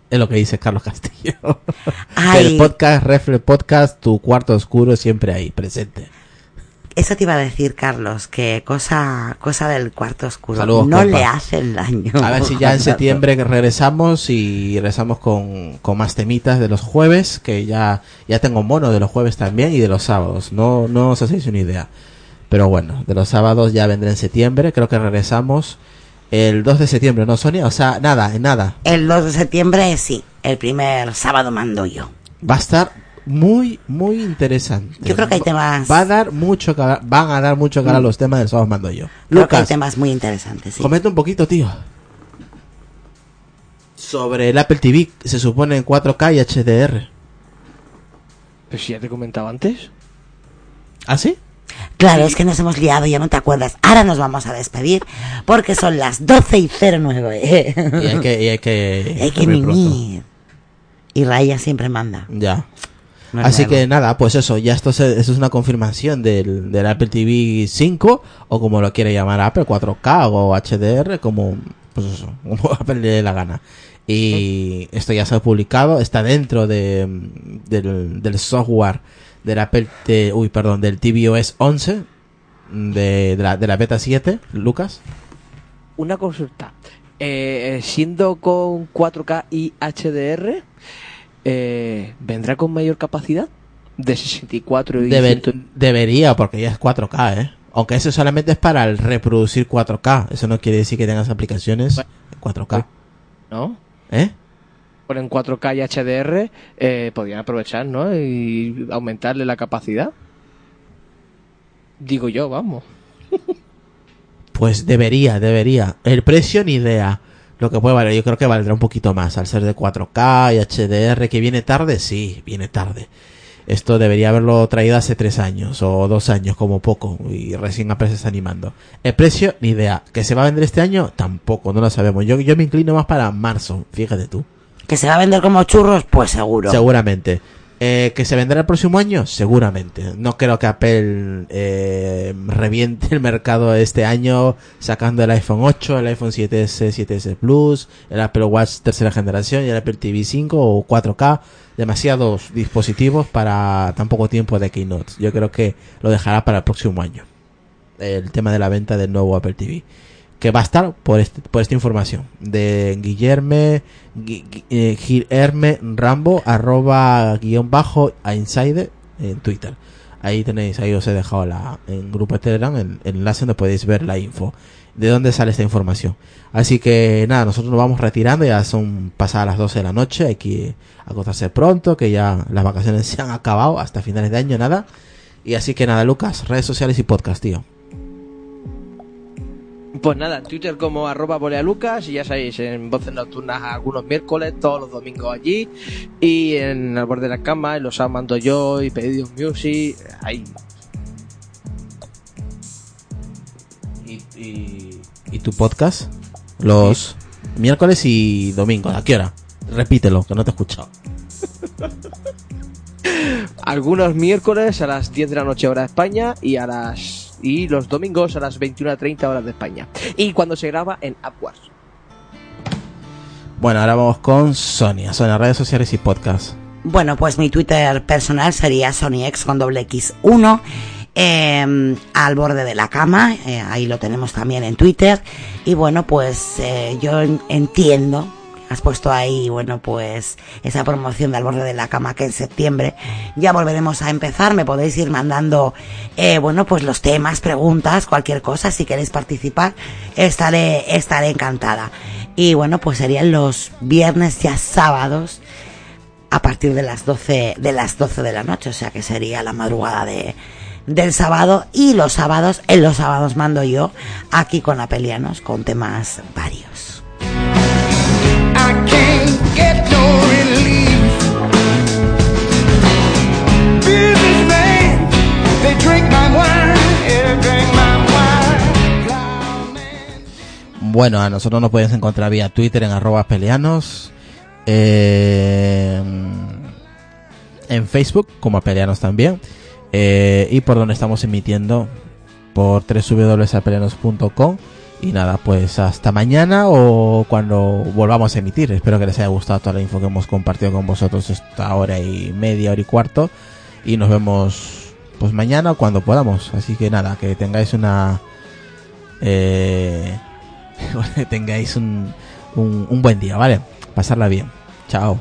S4: Es lo que dice Carlos Castillo.
S1: Ay.
S4: El podcast, Refle Podcast, tu cuarto oscuro siempre ahí, presente.
S1: Eso te iba a decir, Carlos, que cosa, cosa del cuarto oscuro.
S4: Saludos,
S1: no
S4: compa.
S1: le hacen daño.
S4: A ver si ya en septiembre regresamos y regresamos con, con más temitas de los jueves, que ya, ya tengo mono de los jueves también y de los sábados. No, no os hacéis una idea. Pero bueno, de los sábados ya vendré en septiembre, creo que regresamos el 2 de septiembre, ¿no, Sonia? O sea, nada, en nada.
S1: El 2 de septiembre, sí. El primer sábado mando yo.
S4: Va a estar muy, muy interesante.
S1: Yo creo que hay temas.
S4: Va a dar mucho que hablar- van a dar mucho que hablar los temas del sábado mando yo.
S1: creo que hay temas muy interesantes, sí.
S4: comenta un poquito, tío. Sobre el Apple TV, se supone en 4K y HDR.
S2: Pero si ya te comentaba antes.
S4: ¿Ah, sí?
S1: Claro, es que nos hemos liado, ya no te acuerdas. Ahora nos vamos a despedir porque son las 12 y 09.
S4: Y hay que, y hay que,
S1: hay que. Y Raya siempre manda.
S4: Ya.
S1: No
S4: Así
S1: nuevo.
S4: que nada, pues eso, ya esto, se- eso es una confirmación del, del Apple TV 5 o como lo quiere llamar Apple, 4K o HDR, como, pues eso, como Apple le dé la gana. Y esto ya se ha publicado, está dentro de, del, del software del Apple, de- uy, perdón, del tvOS 11, de, de la, de la beta 7, Lucas.
S2: Una consulta. Eh, siendo con 4K y HDR, eh, ¿vendrá con mayor capacidad? De 64 y
S4: Debe-
S2: 100.
S4: debería, porque ya es 4K, ¿eh? Aunque eso solamente es para el reproducir 4K. Eso no quiere decir que tengas aplicaciones en 4K.
S2: ¿no?
S4: ¿Eh?
S2: Ponen 4K y HDR, eh, podrían aprovechar, ¿no? Y aumentarle la capacidad. Digo yo, vamos.
S4: Pues debería, debería. El precio ni idea. Lo que puede valer, yo creo que valdrá un poquito más. Al ser de 4K y HDR, que viene tarde, sí, viene tarde. Esto debería haberlo traído hace tres años o dos años como poco y recién está animando. El precio, ni idea. ¿Que se va a vender este año? Tampoco, no lo sabemos. Yo, yo me inclino más para marzo, fíjate tú.
S1: ¿Que se va a vender como churros? Pues seguro.
S4: Seguramente. Eh, ¿Que se vendrá el próximo año? Seguramente. No creo que Apple eh, reviente el mercado este año sacando el iPhone 8, el iPhone 7S, 7S Plus, el Apple Watch tercera generación y el Apple TV 5 o 4K. Demasiados dispositivos para tan poco tiempo de Keynote. Yo creo que lo dejará para el próximo año. El tema de la venta del nuevo Apple TV que va a estar por, este- por esta información. De Guillerme Gui- Gui- eh, Rambo arroba guion bajo a Inside en Twitter. Ahí tenéis ahí os he dejado la en grupo de Telegram el, el enlace donde podéis ver la info de dónde sale esta información. Así que nada nosotros nos vamos retirando ya son pasadas las 12 de la noche hay que acostarse pronto que ya las vacaciones se han acabado hasta finales de año nada. Y así que nada Lucas redes sociales y podcast tío
S2: Pues nada, en Twitter como arroba bolealucas y ya sabéis, en voces nocturnas algunos miércoles, todos los domingos allí y en el borde de la cama, en los sábados mando yo y pedidos music, ahí.
S4: ¿Y, y, y tu podcast? Los miércoles y domingos. ¿A qué hora? Repítelo, que no te he escuchado.
S2: Algunos miércoles a las 10 de la noche hora de España y a las y los domingos a las 21.30 horas de España. Y cuando se graba en Upwards.
S4: Bueno, ahora vamos con Sonia. Sonia, redes sociales y podcast.
S1: Bueno, pues mi Twitter personal sería SonyX con doble X1. eh, al borde de la cama, eh, ahí lo tenemos también en Twitter. Y bueno, pues eh, yo en- entiendo, has puesto ahí, bueno, pues esa promoción de al borde de la cama que en septiembre ya volveremos a empezar. Me podéis ir mandando, eh, bueno, pues los temas, preguntas, cualquier cosa. Si queréis participar, estaré, estaré encantada. Y bueno, pues serían los viernes ya sábados a partir de las 12 de las 12 de la noche, o sea que sería la madrugada de del sábado y los sábados, en los sábados mando yo aquí con Apelianos con temas varios.
S4: Bueno, a nosotros nos puedes encontrar vía Twitter en arroba peleanos. eh, en Facebook como Peleanos también. eh, y por donde estamos emitiendo por www.apeleanos.com. Y nada, pues hasta mañana o cuando volvamos a emitir. Espero que les haya gustado toda la info que hemos compartido con vosotros esta hora y media, hora y cuarto. Y nos vemos pues mañana o cuando podamos. Así que nada, que tengáis una... Eh, que tengáis un, un, buen día, ¿vale? Pasarla bien. Chao.